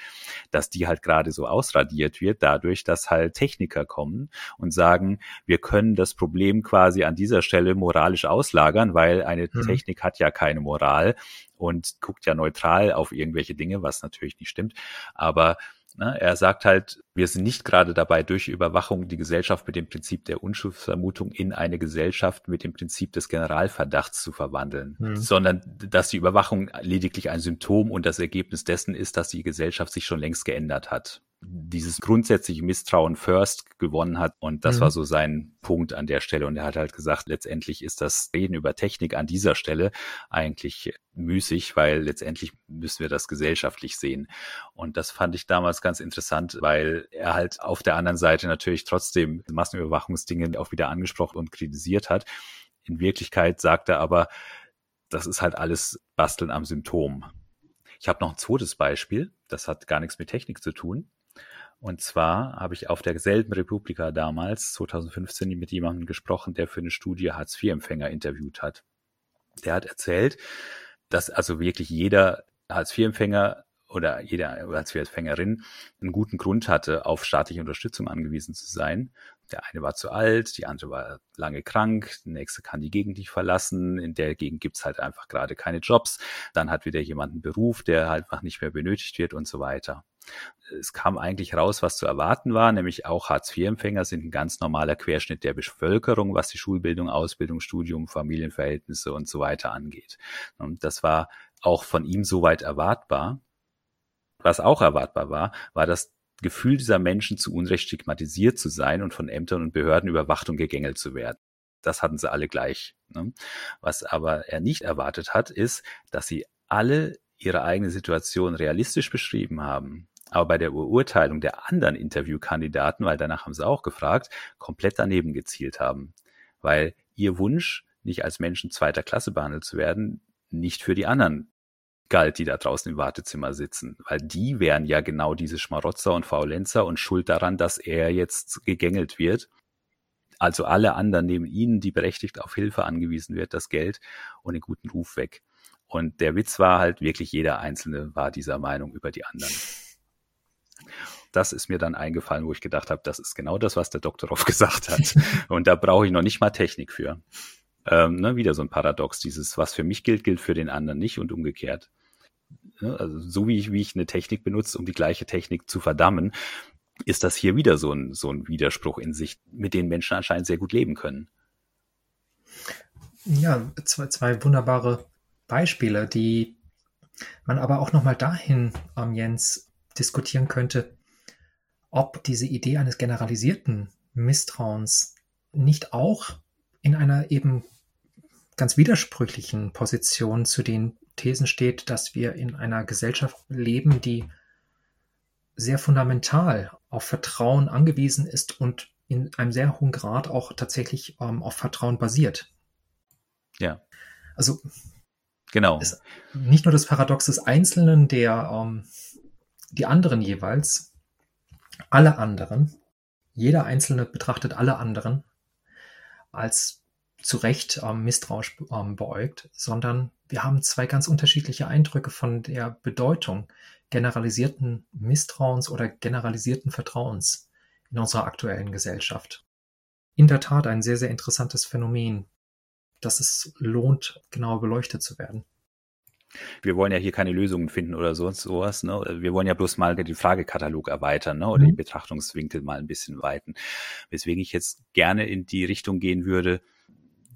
dass die halt gerade so ausradiert wird, dadurch, dass halt Techniker kommen und sagen, wir können das Problem quasi an dieser Stelle moralisch auslagern, weil eine mhm. Technik hat ja keine Moral und guckt ja neutral auf irgendwelche Dinge, was natürlich nicht stimmt. Aber ne, er sagt halt, wir sind nicht gerade dabei, durch Überwachung die Gesellschaft mit dem Prinzip der Unschuldsvermutung in eine Gesellschaft mit dem Prinzip des Generalverdachts zu verwandeln, mhm. sondern dass die Überwachung lediglich ein Symptom und das Ergebnis dessen ist, dass die Gesellschaft sich schon längst geändert hat. Dieses grundsätzliche Misstrauen first gewonnen hat. Und das mhm. war so sein Punkt an der Stelle. Und er hat halt gesagt, letztendlich ist das Reden über Technik an dieser Stelle eigentlich müßig, weil letztendlich müssen wir das gesellschaftlich sehen. Und das fand ich damals ganz interessant, weil er halt auf der anderen Seite natürlich trotzdem Massenüberwachungsdinge auch wieder angesprochen und kritisiert hat. In Wirklichkeit sagt er aber, das ist halt alles Basteln am Symptom. Ich habe noch ein zweites Beispiel, das hat gar nichts mit Technik zu tun. Und zwar habe ich auf derselben Republika damals, 2015, mit jemandem gesprochen, der für eine Studie Hartz-IV-Empfänger interviewt hat. Der hat erzählt, dass also wirklich jeder Hartz-IV-Empfänger oder jede Hartz-IV-Empfängerin einen guten Grund hatte, auf staatliche Unterstützung angewiesen zu sein. Der eine war zu alt, die andere war lange krank, der nächste kann die Gegend nicht verlassen, in der Gegend gibt's halt einfach gerade keine Jobs, dann hat wieder jemand einen Beruf, der halt einfach nicht mehr benötigt wird und so weiter. Es kam eigentlich raus, was zu erwarten war, nämlich auch Hartz-IV-Empfänger sind ein ganz normaler Querschnitt der Bevölkerung, was die Schulbildung, Ausbildung, Studium, Familienverhältnisse und so weiter angeht. Und das war auch von ihm soweit erwartbar. Was auch erwartbar war, war das Gefühl dieser Menschen zu Unrecht stigmatisiert zu sein und von Ämtern und Behörden überwacht und gegängelt zu werden. Das hatten sie alle gleich. Ne? Was aber er nicht erwartet hat, ist, dass sie alle ihre eigene Situation realistisch beschrieben haben, aber bei der Beurteilung der anderen Interviewkandidaten, weil danach haben sie auch gefragt, komplett daneben gezielt haben. Weil ihr Wunsch, nicht als Menschen zweiter Klasse behandelt zu werden, nicht für die anderen galt, die da draußen im Wartezimmer sitzen, weil die wären ja genau diese Schmarotzer und Faulenzer und schuld daran, dass er jetzt gegängelt wird. Also alle anderen nehmen ihnen, die berechtigt auf Hilfe angewiesen wird, das Geld und den guten Ruf weg. Und der Witz war halt, wirklich jeder Einzelne war dieser Meinung über die anderen. Das ist mir dann eingefallen, wo ich gedacht habe, das ist genau das, was der Doktorov gesagt hat. Und da brauche ich noch nicht mal Technik für. Ähm, ne, wieder so ein Paradox, dieses, was für mich gilt, gilt für den anderen nicht und umgekehrt. Ne, also so wie ich, wie ich eine Technik benutze, um die gleiche Technik zu verdammen, ist das hier wieder so ein, so ein Widerspruch in sich, mit dem Menschen anscheinend sehr gut leben können. Ja, zwei, zwei wunderbare Beispiele, die man aber auch nochmal dahin, ähm, Jens, diskutieren könnte, ob diese Idee eines generalisierten Misstrauens nicht auch in einer eben ganz widersprüchlichen Position zu den Thesen steht, dass wir in einer Gesellschaft leben, die sehr fundamental auf Vertrauen angewiesen ist und in einem sehr hohen Grad auch tatsächlich ähm, auf Vertrauen basiert. Ja. Also genau. nicht nur das Paradox des Einzelnen, der ähm, die anderen jeweils, alle anderen, jeder Einzelne betrachtet alle anderen als zu Recht ähm, misstrauisch ähm, beäugt, sondern wir haben zwei ganz unterschiedliche Eindrücke von der Bedeutung generalisierten Misstrauens oder generalisierten Vertrauens in unserer aktuellen Gesellschaft. In der Tat ein sehr, sehr interessantes Phänomen, das es lohnt, genauer beleuchtet zu werden. Wir wollen ja hier keine Lösungen finden oder sonst sowas. Ne? Wir wollen ja bloß mal den Fragekatalog erweitern ne? oder mhm. den Betrachtungswinkel mal ein bisschen weiten. Weswegen ich jetzt gerne in die Richtung gehen würde,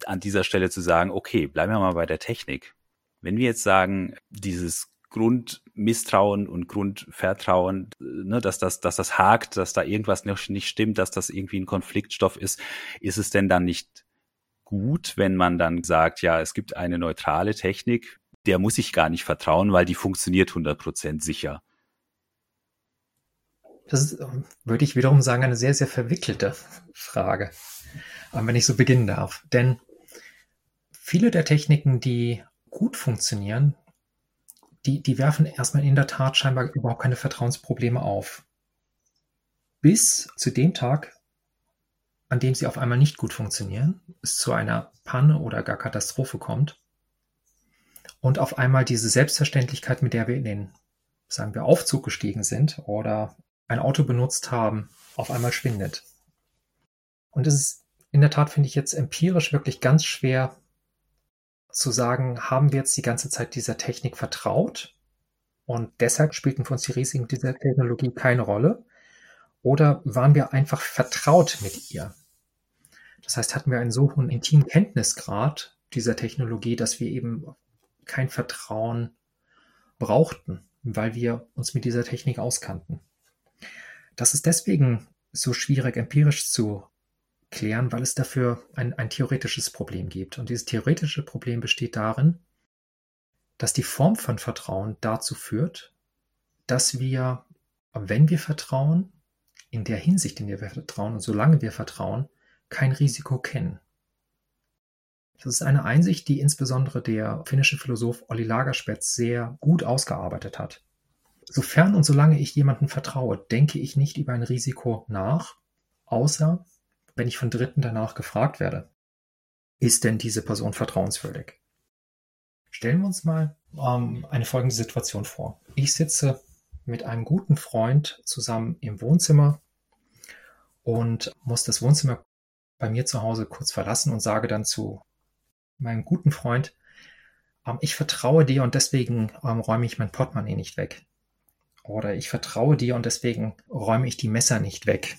an dieser Stelle zu sagen, okay, bleiben wir mal bei der Technik. Wenn wir jetzt sagen, dieses Grundmisstrauen und Grundvertrauen, ne, dass das, dass das hakt, dass da irgendwas nicht stimmt, dass das irgendwie ein Konfliktstoff ist, ist es denn dann nicht gut, wenn man dann sagt, ja, es gibt eine neutrale Technik, der muss ich gar nicht vertrauen, weil die funktioniert 100% sicher. Das ist, würde ich wiederum sagen, eine sehr, sehr verwickelte Frage, wenn ich so beginnen darf. Denn viele der Techniken, die gut funktionieren, die, die werfen erstmal in der Tat scheinbar überhaupt keine Vertrauensprobleme auf. Bis zu dem Tag, an dem sie auf einmal nicht gut funktionieren, es zu einer Panne oder gar Katastrophe kommt und auf einmal diese Selbstverständlichkeit, mit der wir in den, sagen wir, Aufzug gestiegen sind oder ein Auto benutzt haben, auf einmal schwindet. Und es ist in der Tat, finde ich jetzt empirisch wirklich ganz schwer zu sagen, haben wir jetzt die ganze Zeit dieser Technik vertraut und deshalb spielten für uns die Risiken dieser Technologie keine Rolle? Oder waren wir einfach vertraut mit ihr? Das heißt, hatten wir einen so hohen intimen Kenntnisgrad dieser Technologie, dass wir eben kein Vertrauen brauchten, weil wir uns mit dieser Technik auskannten. Das ist deswegen so schwierig empirisch zu klären, weil es dafür ein, ein theoretisches Problem gibt. Und dieses theoretische Problem besteht darin, dass die Form von Vertrauen dazu führt, dass wir, wenn wir vertrauen, in der Hinsicht, in der wir vertrauen und solange wir vertrauen, kein Risiko kennen. Das ist eine Einsicht, die insbesondere der finnische Philosoph Olli Lagerspetz sehr gut ausgearbeitet hat. Sofern und solange ich jemandem vertraue, denke ich nicht über ein Risiko nach, außer wenn ich von Dritten danach gefragt werde. Ist denn diese Person vertrauenswürdig? Stellen wir uns mal ähm, eine folgende Situation vor. Ich sitze mit einem guten Freund zusammen im Wohnzimmer und muss das Wohnzimmer bei mir zu Hause kurz verlassen und sage dann zu meinem guten Freund, ähm, ich vertraue dir und deswegen ähm, räume ich mein Portemonnaie nicht weg. Oder ich vertraue dir und deswegen räume ich die Messer nicht weg.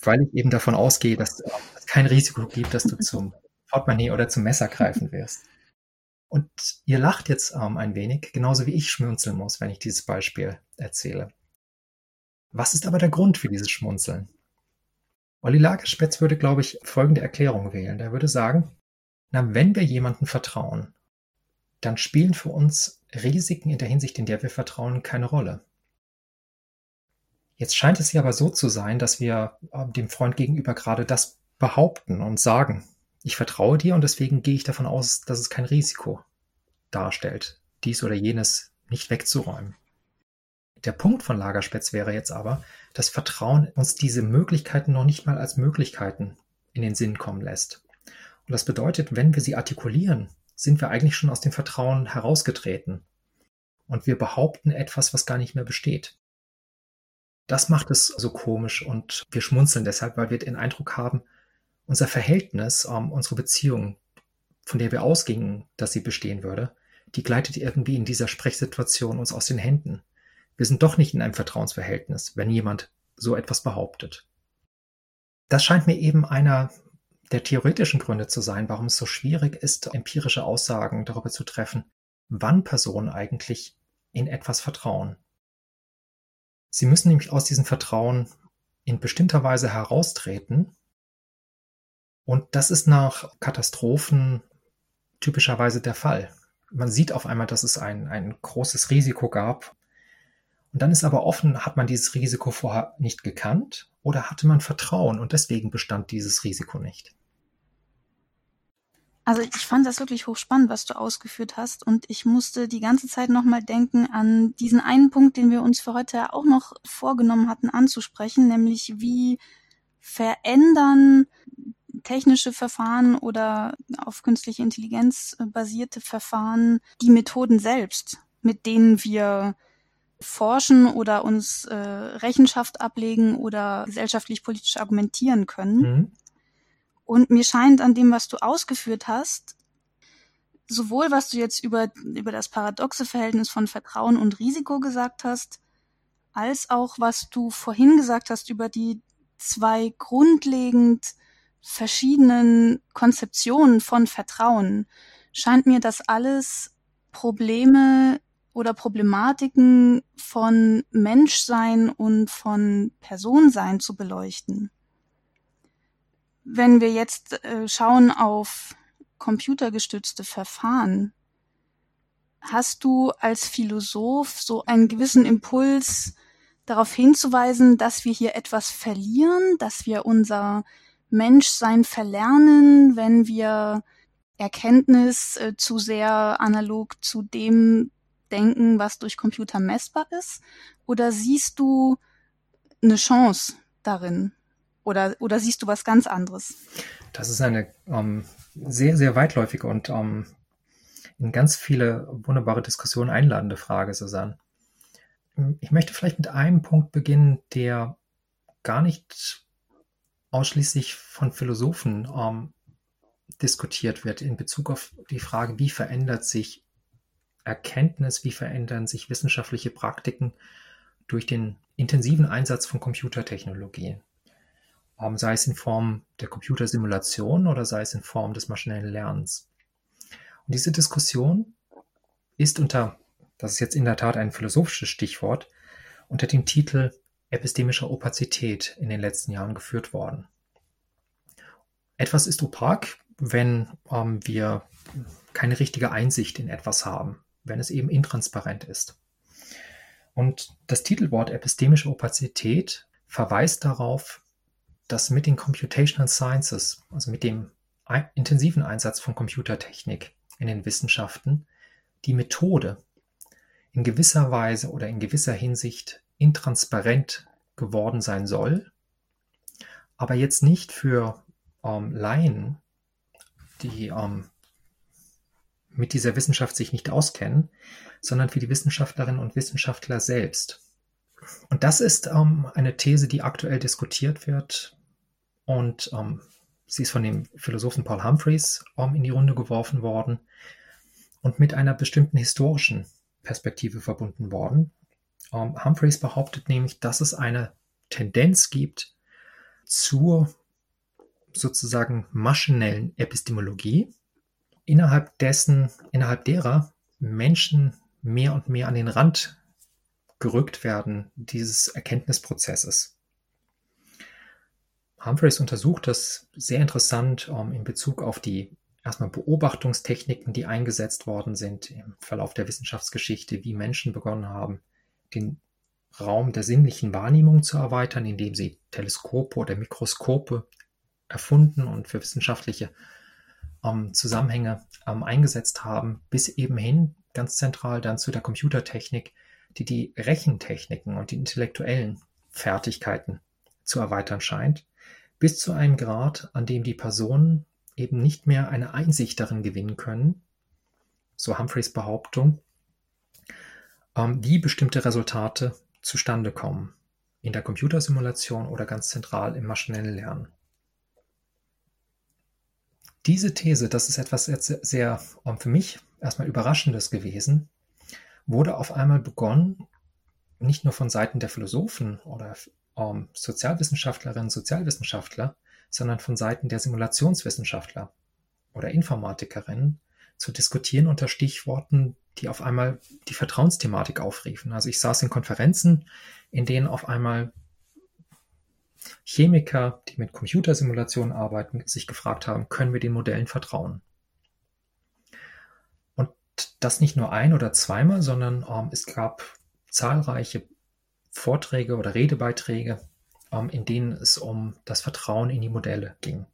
Weil ich eben davon ausgehe, dass äh, es kein Risiko gibt, dass du zum Portemonnaie oder zum Messer greifen wirst. Und ihr lacht jetzt ähm, ein wenig, genauso wie ich schmunzeln muss, wenn ich dieses Beispiel erzähle. Was ist aber der Grund für dieses Schmunzeln? Olli Lagerspetz würde, glaube ich, folgende Erklärung wählen. Der würde sagen, na, wenn wir jemandem vertrauen, dann spielen für uns Risiken in der Hinsicht, in der wir vertrauen, keine Rolle. Jetzt scheint es ja aber so zu sein, dass wir äh, dem Freund gegenüber gerade das behaupten und sagen, ich vertraue dir und deswegen gehe ich davon aus, dass es kein Risiko darstellt, dies oder jenes nicht wegzuräumen. Der Punkt von Lagerspetz wäre jetzt aber, dass Vertrauen uns diese Möglichkeiten noch nicht mal als Möglichkeiten in den Sinn kommen lässt. Und das bedeutet, wenn wir sie artikulieren, sind wir eigentlich schon aus dem Vertrauen herausgetreten. Und wir behaupten etwas, was gar nicht mehr besteht. Das macht es so komisch und wir schmunzeln deshalb, weil wir den Eindruck haben, unser Verhältnis, ähm, unsere Beziehung, von der wir ausgingen, dass sie bestehen würde, die gleitet irgendwie in dieser Sprechsituation uns aus den Händen. Wir sind doch nicht in einem Vertrauensverhältnis, wenn jemand so etwas behauptet. Das scheint mir eben einer der theoretischen Gründe zu sein, warum es so schwierig ist, empirische Aussagen darüber zu treffen, wann Personen eigentlich in etwas vertrauen. Sie müssen nämlich aus diesem Vertrauen in bestimmter Weise heraustreten. Und das ist nach Katastrophen typischerweise der Fall. Man sieht auf einmal, dass es ein, ein großes Risiko gab. Und dann ist aber offen, hat man dieses Risiko vorher nicht gekannt oder hatte man Vertrauen und deswegen bestand dieses Risiko nicht. Also ich fand das wirklich hochspannend, was du ausgeführt hast. Und ich musste die ganze Zeit nochmal denken an diesen einen Punkt, den wir uns für heute auch noch vorgenommen hatten anzusprechen, nämlich wie verändern technische Verfahren oder auf künstliche Intelligenz basierte Verfahren die Methoden selbst, mit denen wir forschen oder uns äh, Rechenschaft ablegen oder gesellschaftlich-politisch argumentieren können. Mhm. Und mir scheint an dem, was du ausgeführt hast, sowohl was du jetzt über, über das paradoxe Verhältnis von Vertrauen und Risiko gesagt hast, als auch was du vorhin gesagt hast über die zwei grundlegend verschiedenen Konzeptionen von Vertrauen, scheint mir das alles Probleme oder Problematiken von Menschsein und von Personsein zu beleuchten wenn wir jetzt äh, schauen auf computergestützte Verfahren, hast du als Philosoph so einen gewissen Impuls darauf hinzuweisen, dass wir hier etwas verlieren, dass wir unser Menschsein verlernen, wenn wir Erkenntnis äh, zu sehr analog zu dem denken, was durch Computer messbar ist? Oder siehst du eine Chance darin? Oder, oder siehst du was ganz anderes? Das ist eine ähm, sehr, sehr weitläufige und ähm, in ganz viele wunderbare Diskussionen einladende Frage, Susanne. Ich möchte vielleicht mit einem Punkt beginnen, der gar nicht ausschließlich von Philosophen ähm, diskutiert wird in Bezug auf die Frage, wie verändert sich Erkenntnis, wie verändern sich wissenschaftliche Praktiken durch den intensiven Einsatz von Computertechnologien sei es in Form der Computersimulation oder sei es in Form des maschinellen Lernens. Und diese Diskussion ist unter, das ist jetzt in der Tat ein philosophisches Stichwort, unter dem Titel epistemischer Opazität in den letzten Jahren geführt worden. Etwas ist opak, wenn ähm, wir keine richtige Einsicht in etwas haben, wenn es eben intransparent ist. Und das Titelwort epistemische Opazität verweist darauf, dass mit den Computational Sciences, also mit dem intensiven Einsatz von Computertechnik in den Wissenschaften, die Methode in gewisser Weise oder in gewisser Hinsicht intransparent geworden sein soll, aber jetzt nicht für ähm, Laien, die ähm, mit dieser Wissenschaft sich nicht auskennen, sondern für die Wissenschaftlerinnen und Wissenschaftler selbst. Und das ist ähm, eine These, die aktuell diskutiert wird und ähm, sie ist von dem Philosophen Paul Humphreys ähm, in die Runde geworfen worden und mit einer bestimmten historischen Perspektive verbunden worden. Ähm, Humphreys behauptet nämlich, dass es eine Tendenz gibt zur sozusagen maschinellen Epistemologie, innerhalb dessen, innerhalb derer Menschen mehr und mehr an den Rand gerückt werden dieses Erkenntnisprozesses. Humphreys untersucht das sehr interessant um, in Bezug auf die erstmal Beobachtungstechniken, die eingesetzt worden sind im Verlauf der Wissenschaftsgeschichte, wie Menschen begonnen haben, den Raum der sinnlichen Wahrnehmung zu erweitern, indem sie Teleskope oder Mikroskope erfunden und für wissenschaftliche ähm, Zusammenhänge ähm, eingesetzt haben, bis eben hin ganz zentral dann zu der Computertechnik, die die Rechentechniken und die intellektuellen Fertigkeiten zu erweitern scheint, bis zu einem Grad, an dem die Personen eben nicht mehr eine Einsicht darin gewinnen können, so Humphreys Behauptung, ähm, wie bestimmte Resultate zustande kommen in der Computersimulation oder ganz zentral im maschinellen Lernen. Diese These, das ist etwas sehr, ähm, für mich erstmal Überraschendes gewesen, wurde auf einmal begonnen, nicht nur von Seiten der Philosophen oder ähm, Sozialwissenschaftlerinnen, Sozialwissenschaftler, sondern von Seiten der Simulationswissenschaftler oder Informatikerinnen zu diskutieren unter Stichworten, die auf einmal die Vertrauensthematik aufriefen. Also ich saß in Konferenzen, in denen auf einmal Chemiker, die mit Computersimulationen arbeiten, sich gefragt haben, können wir den Modellen vertrauen? Und das nicht nur ein oder zweimal, sondern ähm, es gab zahlreiche Vorträge oder Redebeiträge, ähm, in denen es um das Vertrauen in die Modelle ging.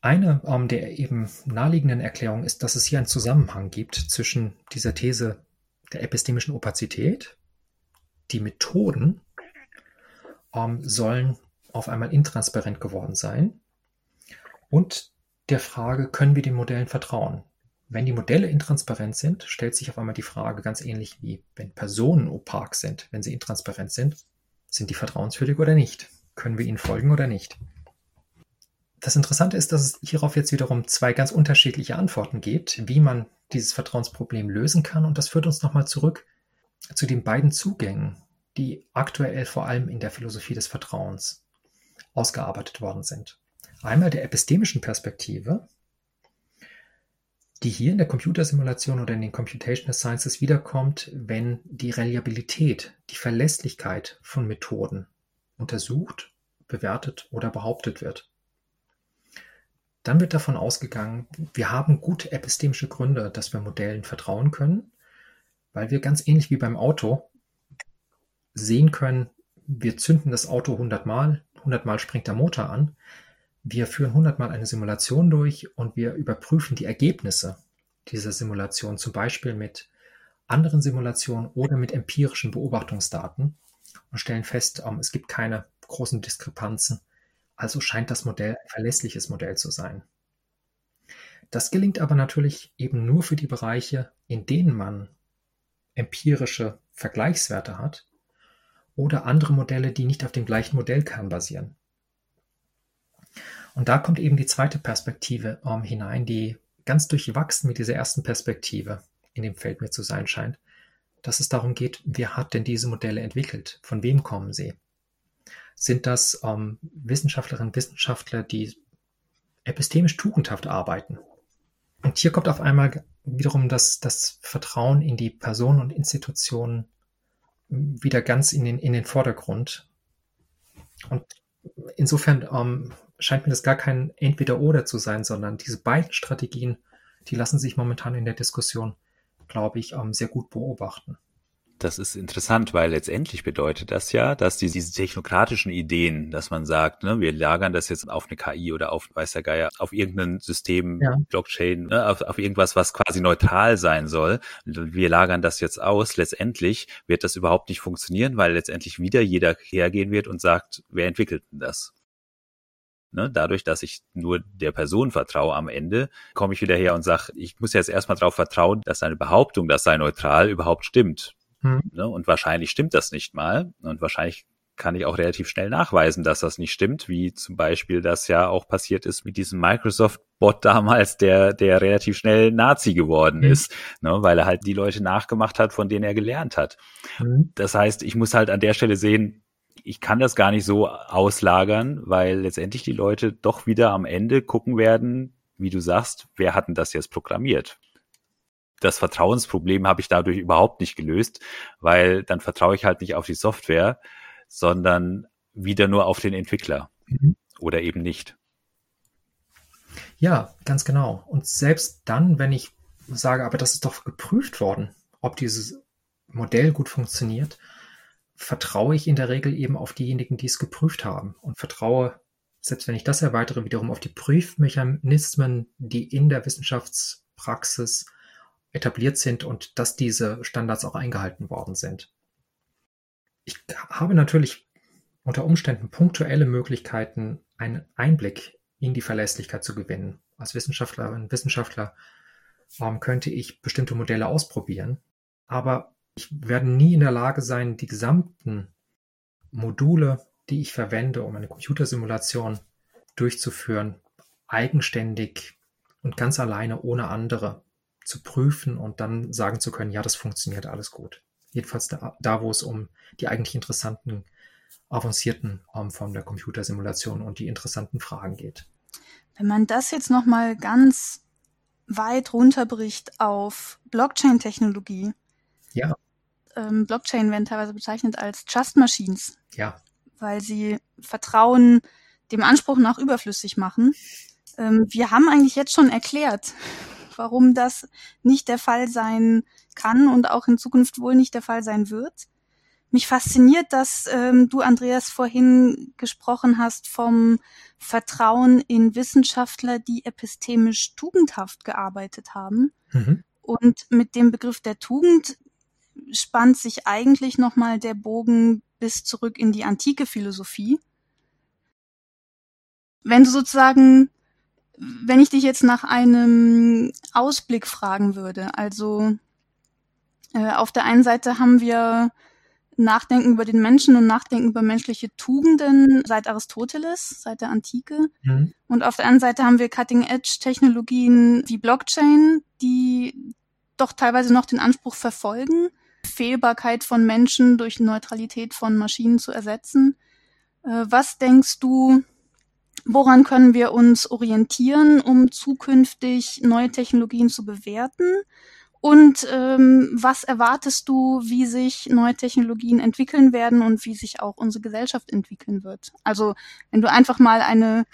Eine ähm, der eben naheliegenden Erklärungen ist, dass es hier einen Zusammenhang gibt zwischen dieser These der epistemischen Opazität, die Methoden ähm, sollen auf einmal intransparent geworden sein. Und der Frage, können wir den Modellen vertrauen? Wenn die Modelle intransparent sind, stellt sich auf einmal die Frage ganz ähnlich wie wenn Personen opak sind, wenn sie intransparent sind, sind die vertrauenswürdig oder nicht? Können wir ihnen folgen oder nicht? Das Interessante ist, dass es hierauf jetzt wiederum zwei ganz unterschiedliche Antworten gibt, wie man dieses Vertrauensproblem lösen kann. Und das führt uns nochmal zurück zu den beiden Zugängen, die aktuell vor allem in der Philosophie des Vertrauens ausgearbeitet worden sind. Einmal der epistemischen Perspektive, die hier in der Computersimulation oder in den Computational Sciences wiederkommt, wenn die Reliabilität, die Verlässlichkeit von Methoden untersucht, bewertet oder behauptet wird. Dann wird davon ausgegangen, wir haben gute epistemische Gründe, dass wir Modellen vertrauen können, weil wir ganz ähnlich wie beim Auto sehen können, wir zünden das Auto 100 Mal, 100 Mal springt der Motor an, wir führen 100 Mal eine Simulation durch und wir überprüfen die Ergebnisse dieser Simulation, zum Beispiel mit anderen Simulationen oder mit empirischen Beobachtungsdaten und stellen fest, ähm, es gibt keine großen Diskrepanzen. Also scheint das Modell ein verlässliches Modell zu sein. Das gelingt aber natürlich eben nur für die Bereiche, in denen man empirische Vergleichswerte hat oder andere Modelle, die nicht auf dem gleichen Modellkern basieren. Und da kommt eben die zweite Perspektive ähm, hinein, die ganz durchwachsen mit dieser ersten Perspektive in dem Feld mir zu sein scheint, dass es darum geht, wer hat denn diese Modelle entwickelt? Von wem kommen sie? Sind das ähm, Wissenschaftlerinnen und Wissenschaftler, die epistemisch tugendhaft arbeiten? Und hier kommt auf einmal wiederum das, das Vertrauen in die Personen und Institutionen wieder ganz in den, in den Vordergrund. Und insofern ähm, scheint mir das gar kein Entweder-Oder zu sein, sondern diese beiden Strategien, die lassen sich momentan in der Diskussion, glaube ich, ähm, sehr gut beobachten. Das ist interessant, weil letztendlich bedeutet das ja, dass die, diese technokratischen Ideen, dass man sagt, ne, wir lagern das jetzt auf eine KI oder auf, weiß der Geier, auf irgendein System, ja. Blockchain, ne, auf, auf irgendwas, was quasi neutral sein soll. Wir lagern das jetzt aus. Letztendlich wird das überhaupt nicht funktionieren, weil letztendlich wieder jeder hergehen wird und sagt, wer entwickelt denn das? Ne, dadurch, dass ich nur der Person vertraue am Ende, komme ich wieder her und sage, ich muss jetzt erstmal darauf vertrauen, dass seine Behauptung, das sei neutral, überhaupt stimmt. Hm. Ne? Und wahrscheinlich stimmt das nicht mal. Und wahrscheinlich kann ich auch relativ schnell nachweisen, dass das nicht stimmt, wie zum Beispiel das ja auch passiert ist mit diesem Microsoft-Bot damals, der, der relativ schnell Nazi geworden mhm. ist, ne, weil er halt die Leute nachgemacht hat, von denen er gelernt hat. Mhm. Das heißt, ich muss halt an der Stelle sehen, ich kann das gar nicht so auslagern, weil letztendlich die Leute doch wieder am Ende gucken werden, wie du sagst, wer hat denn das jetzt programmiert? das Vertrauensproblem habe ich dadurch überhaupt nicht gelöst, weil dann vertraue ich halt nicht auf die Software, sondern wieder nur auf den Entwickler mhm. oder eben nicht. Ja, ganz genau. Und selbst dann, wenn ich sage, aber das ist doch geprüft worden, ob dieses Modell gut funktioniert, vertraue ich in der Regel eben auf diejenigen, die es geprüft haben und vertraue, selbst wenn ich das erweitere, wiederum auf die Prüfmechanismen, die in der Wissenschaftspraxis etabliert sind und dass diese Standards auch eingehalten worden sind. Ich habe natürlich unter Umständen punktuelle Möglichkeiten, einen Einblick in die Verlässlichkeit zu gewinnen. Als Wissenschaftlerin, Wissenschaftler könnte ich bestimmte Modelle ausprobieren, aber ich werde nie in der Lage sein, die gesamten Module, die ich verwende, um eine Computersimulation durchzuführen, eigenständig und ganz alleine ohne andere zu prüfen und dann sagen zu können, ja, das funktioniert alles gut. Jedenfalls da, da wo es um die eigentlich interessanten, avancierten Formen der Computersimulation und die interessanten Fragen geht. Wenn man das jetzt nochmal ganz weit runterbricht auf Blockchain-Technologie. Ja. Ähm, Blockchain werden teilweise bezeichnet als Just Machines. Ja. Weil sie Vertrauen dem Anspruch nach überflüssig machen. Ähm, wir haben eigentlich jetzt schon erklärt, warum das nicht der Fall sein kann und auch in Zukunft wohl nicht der Fall sein wird. Mich fasziniert, dass ähm, du, Andreas, vorhin gesprochen hast vom Vertrauen in Wissenschaftler, die epistemisch tugendhaft gearbeitet haben. Mhm. Und mit dem Begriff der Tugend spannt sich eigentlich nochmal der Bogen bis zurück in die antike Philosophie. Wenn du sozusagen wenn ich dich jetzt nach einem Ausblick fragen würde, also äh, auf der einen Seite haben wir Nachdenken über den Menschen und Nachdenken über menschliche Tugenden seit Aristoteles, seit der Antike. Mhm. Und auf der anderen Seite haben wir Cutting-Edge-Technologien wie Blockchain, die doch teilweise noch den Anspruch verfolgen, Fehlbarkeit von Menschen durch Neutralität von Maschinen zu ersetzen. Äh, was denkst du, Woran können wir uns orientieren, um zukünftig neue Technologien zu bewerten? Und ähm, was erwartest du, wie sich neue Technologien entwickeln werden und wie sich auch unsere Gesellschaft entwickeln wird? Also wenn du einfach mal eine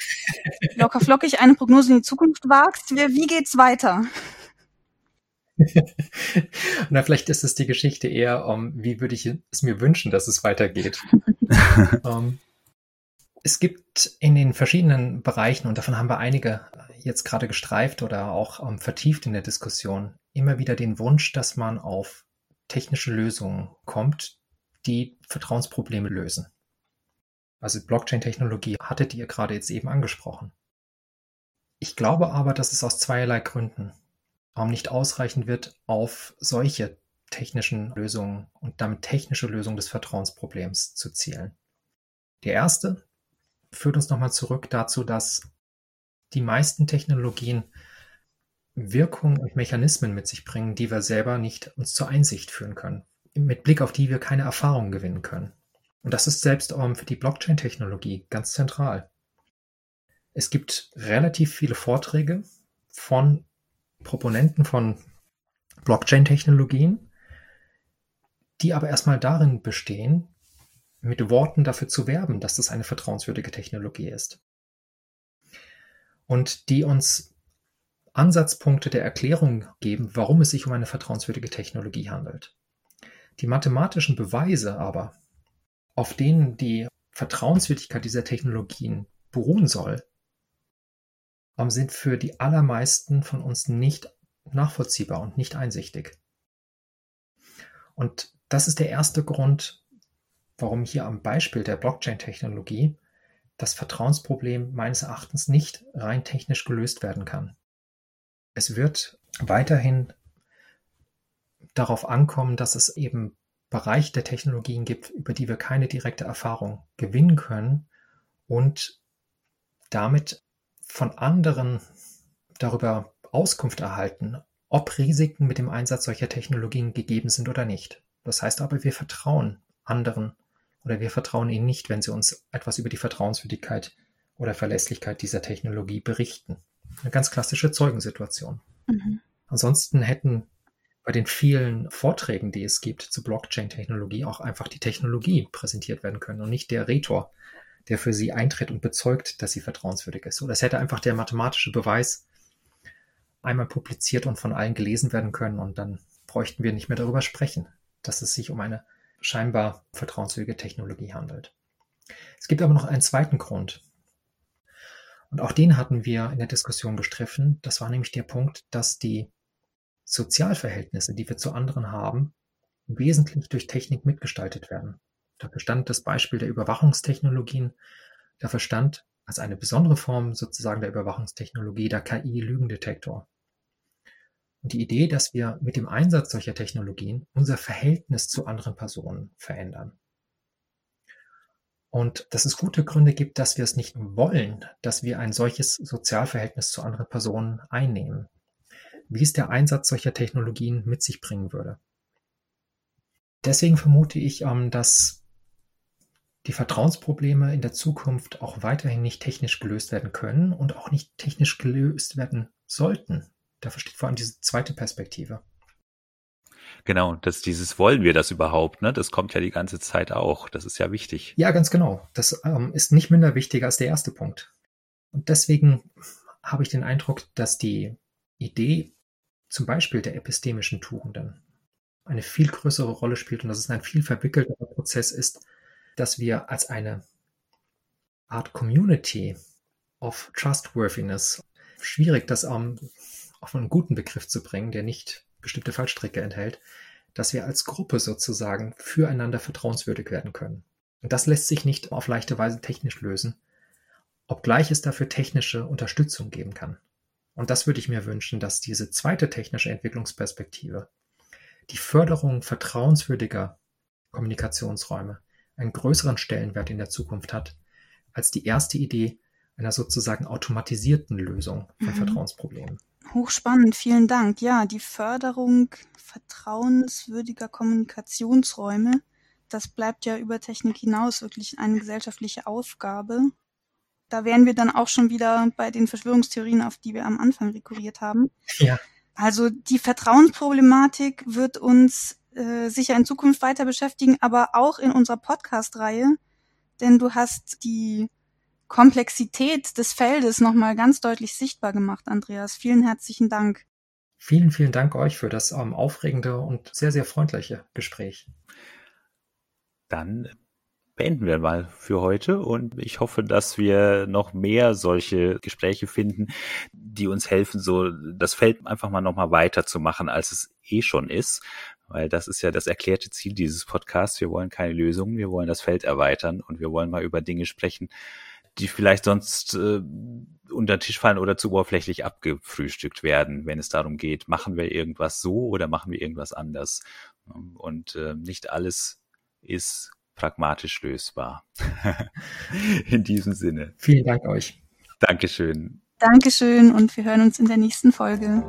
locker flockig eine Prognose in die Zukunft wagst, wie geht's weiter? Na, vielleicht ist es die Geschichte eher, um, wie würde ich es mir wünschen, dass es weitergeht. um, es gibt in den verschiedenen Bereichen, und davon haben wir einige jetzt gerade gestreift oder auch ähm, vertieft in der Diskussion, immer wieder den Wunsch, dass man auf technische Lösungen kommt, die Vertrauensprobleme lösen. Also Blockchain-Technologie hattet ihr gerade jetzt eben angesprochen. Ich glaube aber, dass es aus zweierlei Gründen ähm, nicht ausreichen wird, auf solche technischen Lösungen und damit technische Lösungen des Vertrauensproblems zu zielen. Der erste führt uns nochmal zurück dazu, dass die meisten Technologien Wirkungen und Mechanismen mit sich bringen, die wir selber nicht uns zur Einsicht führen können, mit Blick auf die wir keine Erfahrungen gewinnen können. Und das ist selbst um, für die Blockchain-Technologie ganz zentral. Es gibt relativ viele Vorträge von Proponenten von Blockchain-Technologien, die aber erstmal darin bestehen, mit Worten dafür zu werben, dass das eine vertrauenswürdige Technologie ist. Und die uns Ansatzpunkte der Erklärung geben, warum es sich um eine vertrauenswürdige Technologie handelt. Die mathematischen Beweise aber, auf denen die Vertrauenswürdigkeit dieser Technologien beruhen soll, sind für die allermeisten von uns nicht nachvollziehbar und nicht einsichtig. Und das ist der erste Grund, warum hier am Beispiel der Blockchain-Technologie das Vertrauensproblem meines Erachtens nicht rein technisch gelöst werden kann. Es wird weiterhin darauf ankommen, dass es eben Bereiche der Technologien gibt, über die wir keine direkte Erfahrung gewinnen können und damit von anderen darüber Auskunft erhalten, ob Risiken mit dem Einsatz solcher Technologien gegeben sind oder nicht. Das heißt aber, wir vertrauen anderen oder wir vertrauen ihnen nicht, wenn sie uns etwas über die Vertrauenswürdigkeit oder Verlässlichkeit dieser Technologie berichten. Eine ganz klassische Zeugensituation. Mhm. Ansonsten hätten bei den vielen Vorträgen, die es gibt zu Blockchain-Technologie, auch einfach die Technologie präsentiert werden können und nicht der Rhetor, der für sie eintritt und bezeugt, dass sie vertrauenswürdig ist. Oder es hätte einfach der mathematische Beweis einmal publiziert und von allen gelesen werden können und dann bräuchten wir nicht mehr darüber sprechen, dass es sich um eine scheinbar vertrauenswürdige Technologie handelt. Es gibt aber noch einen zweiten Grund. Und auch den hatten wir in der Diskussion gestriffen. Das war nämlich der Punkt, dass die Sozialverhältnisse, die wir zu anderen haben, wesentlich durch Technik mitgestaltet werden. Dafür stand das Beispiel der Überwachungstechnologien. Dafür stand als eine besondere Form sozusagen der Überwachungstechnologie der KI-Lügendetektor. Und die Idee, dass wir mit dem Einsatz solcher Technologien unser Verhältnis zu anderen Personen verändern. Und dass es gute Gründe gibt, dass wir es nicht wollen, dass wir ein solches Sozialverhältnis zu anderen Personen einnehmen. Wie es der Einsatz solcher Technologien mit sich bringen würde. Deswegen vermute ich, ähm, dass die Vertrauensprobleme in der Zukunft auch weiterhin nicht technisch gelöst werden können und auch nicht technisch gelöst werden sollten. Da versteht vor allem diese zweite Perspektive. Genau, dass dieses wollen wir das überhaupt, ne? Das kommt ja die ganze Zeit auch. Das ist ja wichtig. Ja, ganz genau. Das ähm, ist nicht minder wichtig als der erste Punkt. Und deswegen habe ich den Eindruck, dass die Idee zum Beispiel der epistemischen Tugenden eine viel größere Rolle spielt und dass es ein viel verwickelterer Prozess ist, dass wir als eine Art Community of Trustworthiness, schwierig das um, auf einen guten Begriff zu bringen, der nicht bestimmte Fallstricke enthält, dass wir als Gruppe sozusagen füreinander vertrauenswürdig werden können. Und das lässt sich nicht auf leichte Weise technisch lösen, obgleich es dafür technische Unterstützung geben kann. Und das würde ich mir wünschen, dass diese zweite technische Entwicklungsperspektive, die Förderung vertrauenswürdiger Kommunikationsräume, einen größeren Stellenwert in der Zukunft hat als die erste Idee einer sozusagen automatisierten Lösung von mhm. Vertrauensproblemen. Hochspannend, vielen Dank. Ja, die Förderung vertrauenswürdiger Kommunikationsräume, das bleibt ja über Technik hinaus wirklich eine gesellschaftliche Aufgabe. Da wären wir dann auch schon wieder bei den Verschwörungstheorien, auf die wir am Anfang rekurriert haben. Ja. Also die Vertrauensproblematik wird uns äh, sicher in Zukunft weiter beschäftigen, aber auch in unserer Podcast-Reihe, denn du hast die Komplexität des Feldes nochmal ganz deutlich sichtbar gemacht, Andreas. Vielen herzlichen Dank. Vielen, vielen Dank euch für das ähm, aufregende und sehr, sehr freundliche Gespräch. Dann beenden wir mal für heute und ich hoffe, dass wir noch mehr solche Gespräche finden, die uns helfen, so das Feld einfach mal nochmal weiter zu machen, als es eh schon ist. Weil das ist ja das erklärte Ziel dieses Podcasts. Wir wollen keine Lösungen, wir wollen das Feld erweitern und wir wollen mal über Dinge sprechen, die vielleicht sonst äh, unter den Tisch fallen oder zu oberflächlich abgefrühstückt werden, wenn es darum geht, machen wir irgendwas so oder machen wir irgendwas anders. Und äh, nicht alles ist pragmatisch lösbar. in diesem Sinne. Vielen Dank euch. Dankeschön. Dankeschön und wir hören uns in der nächsten Folge.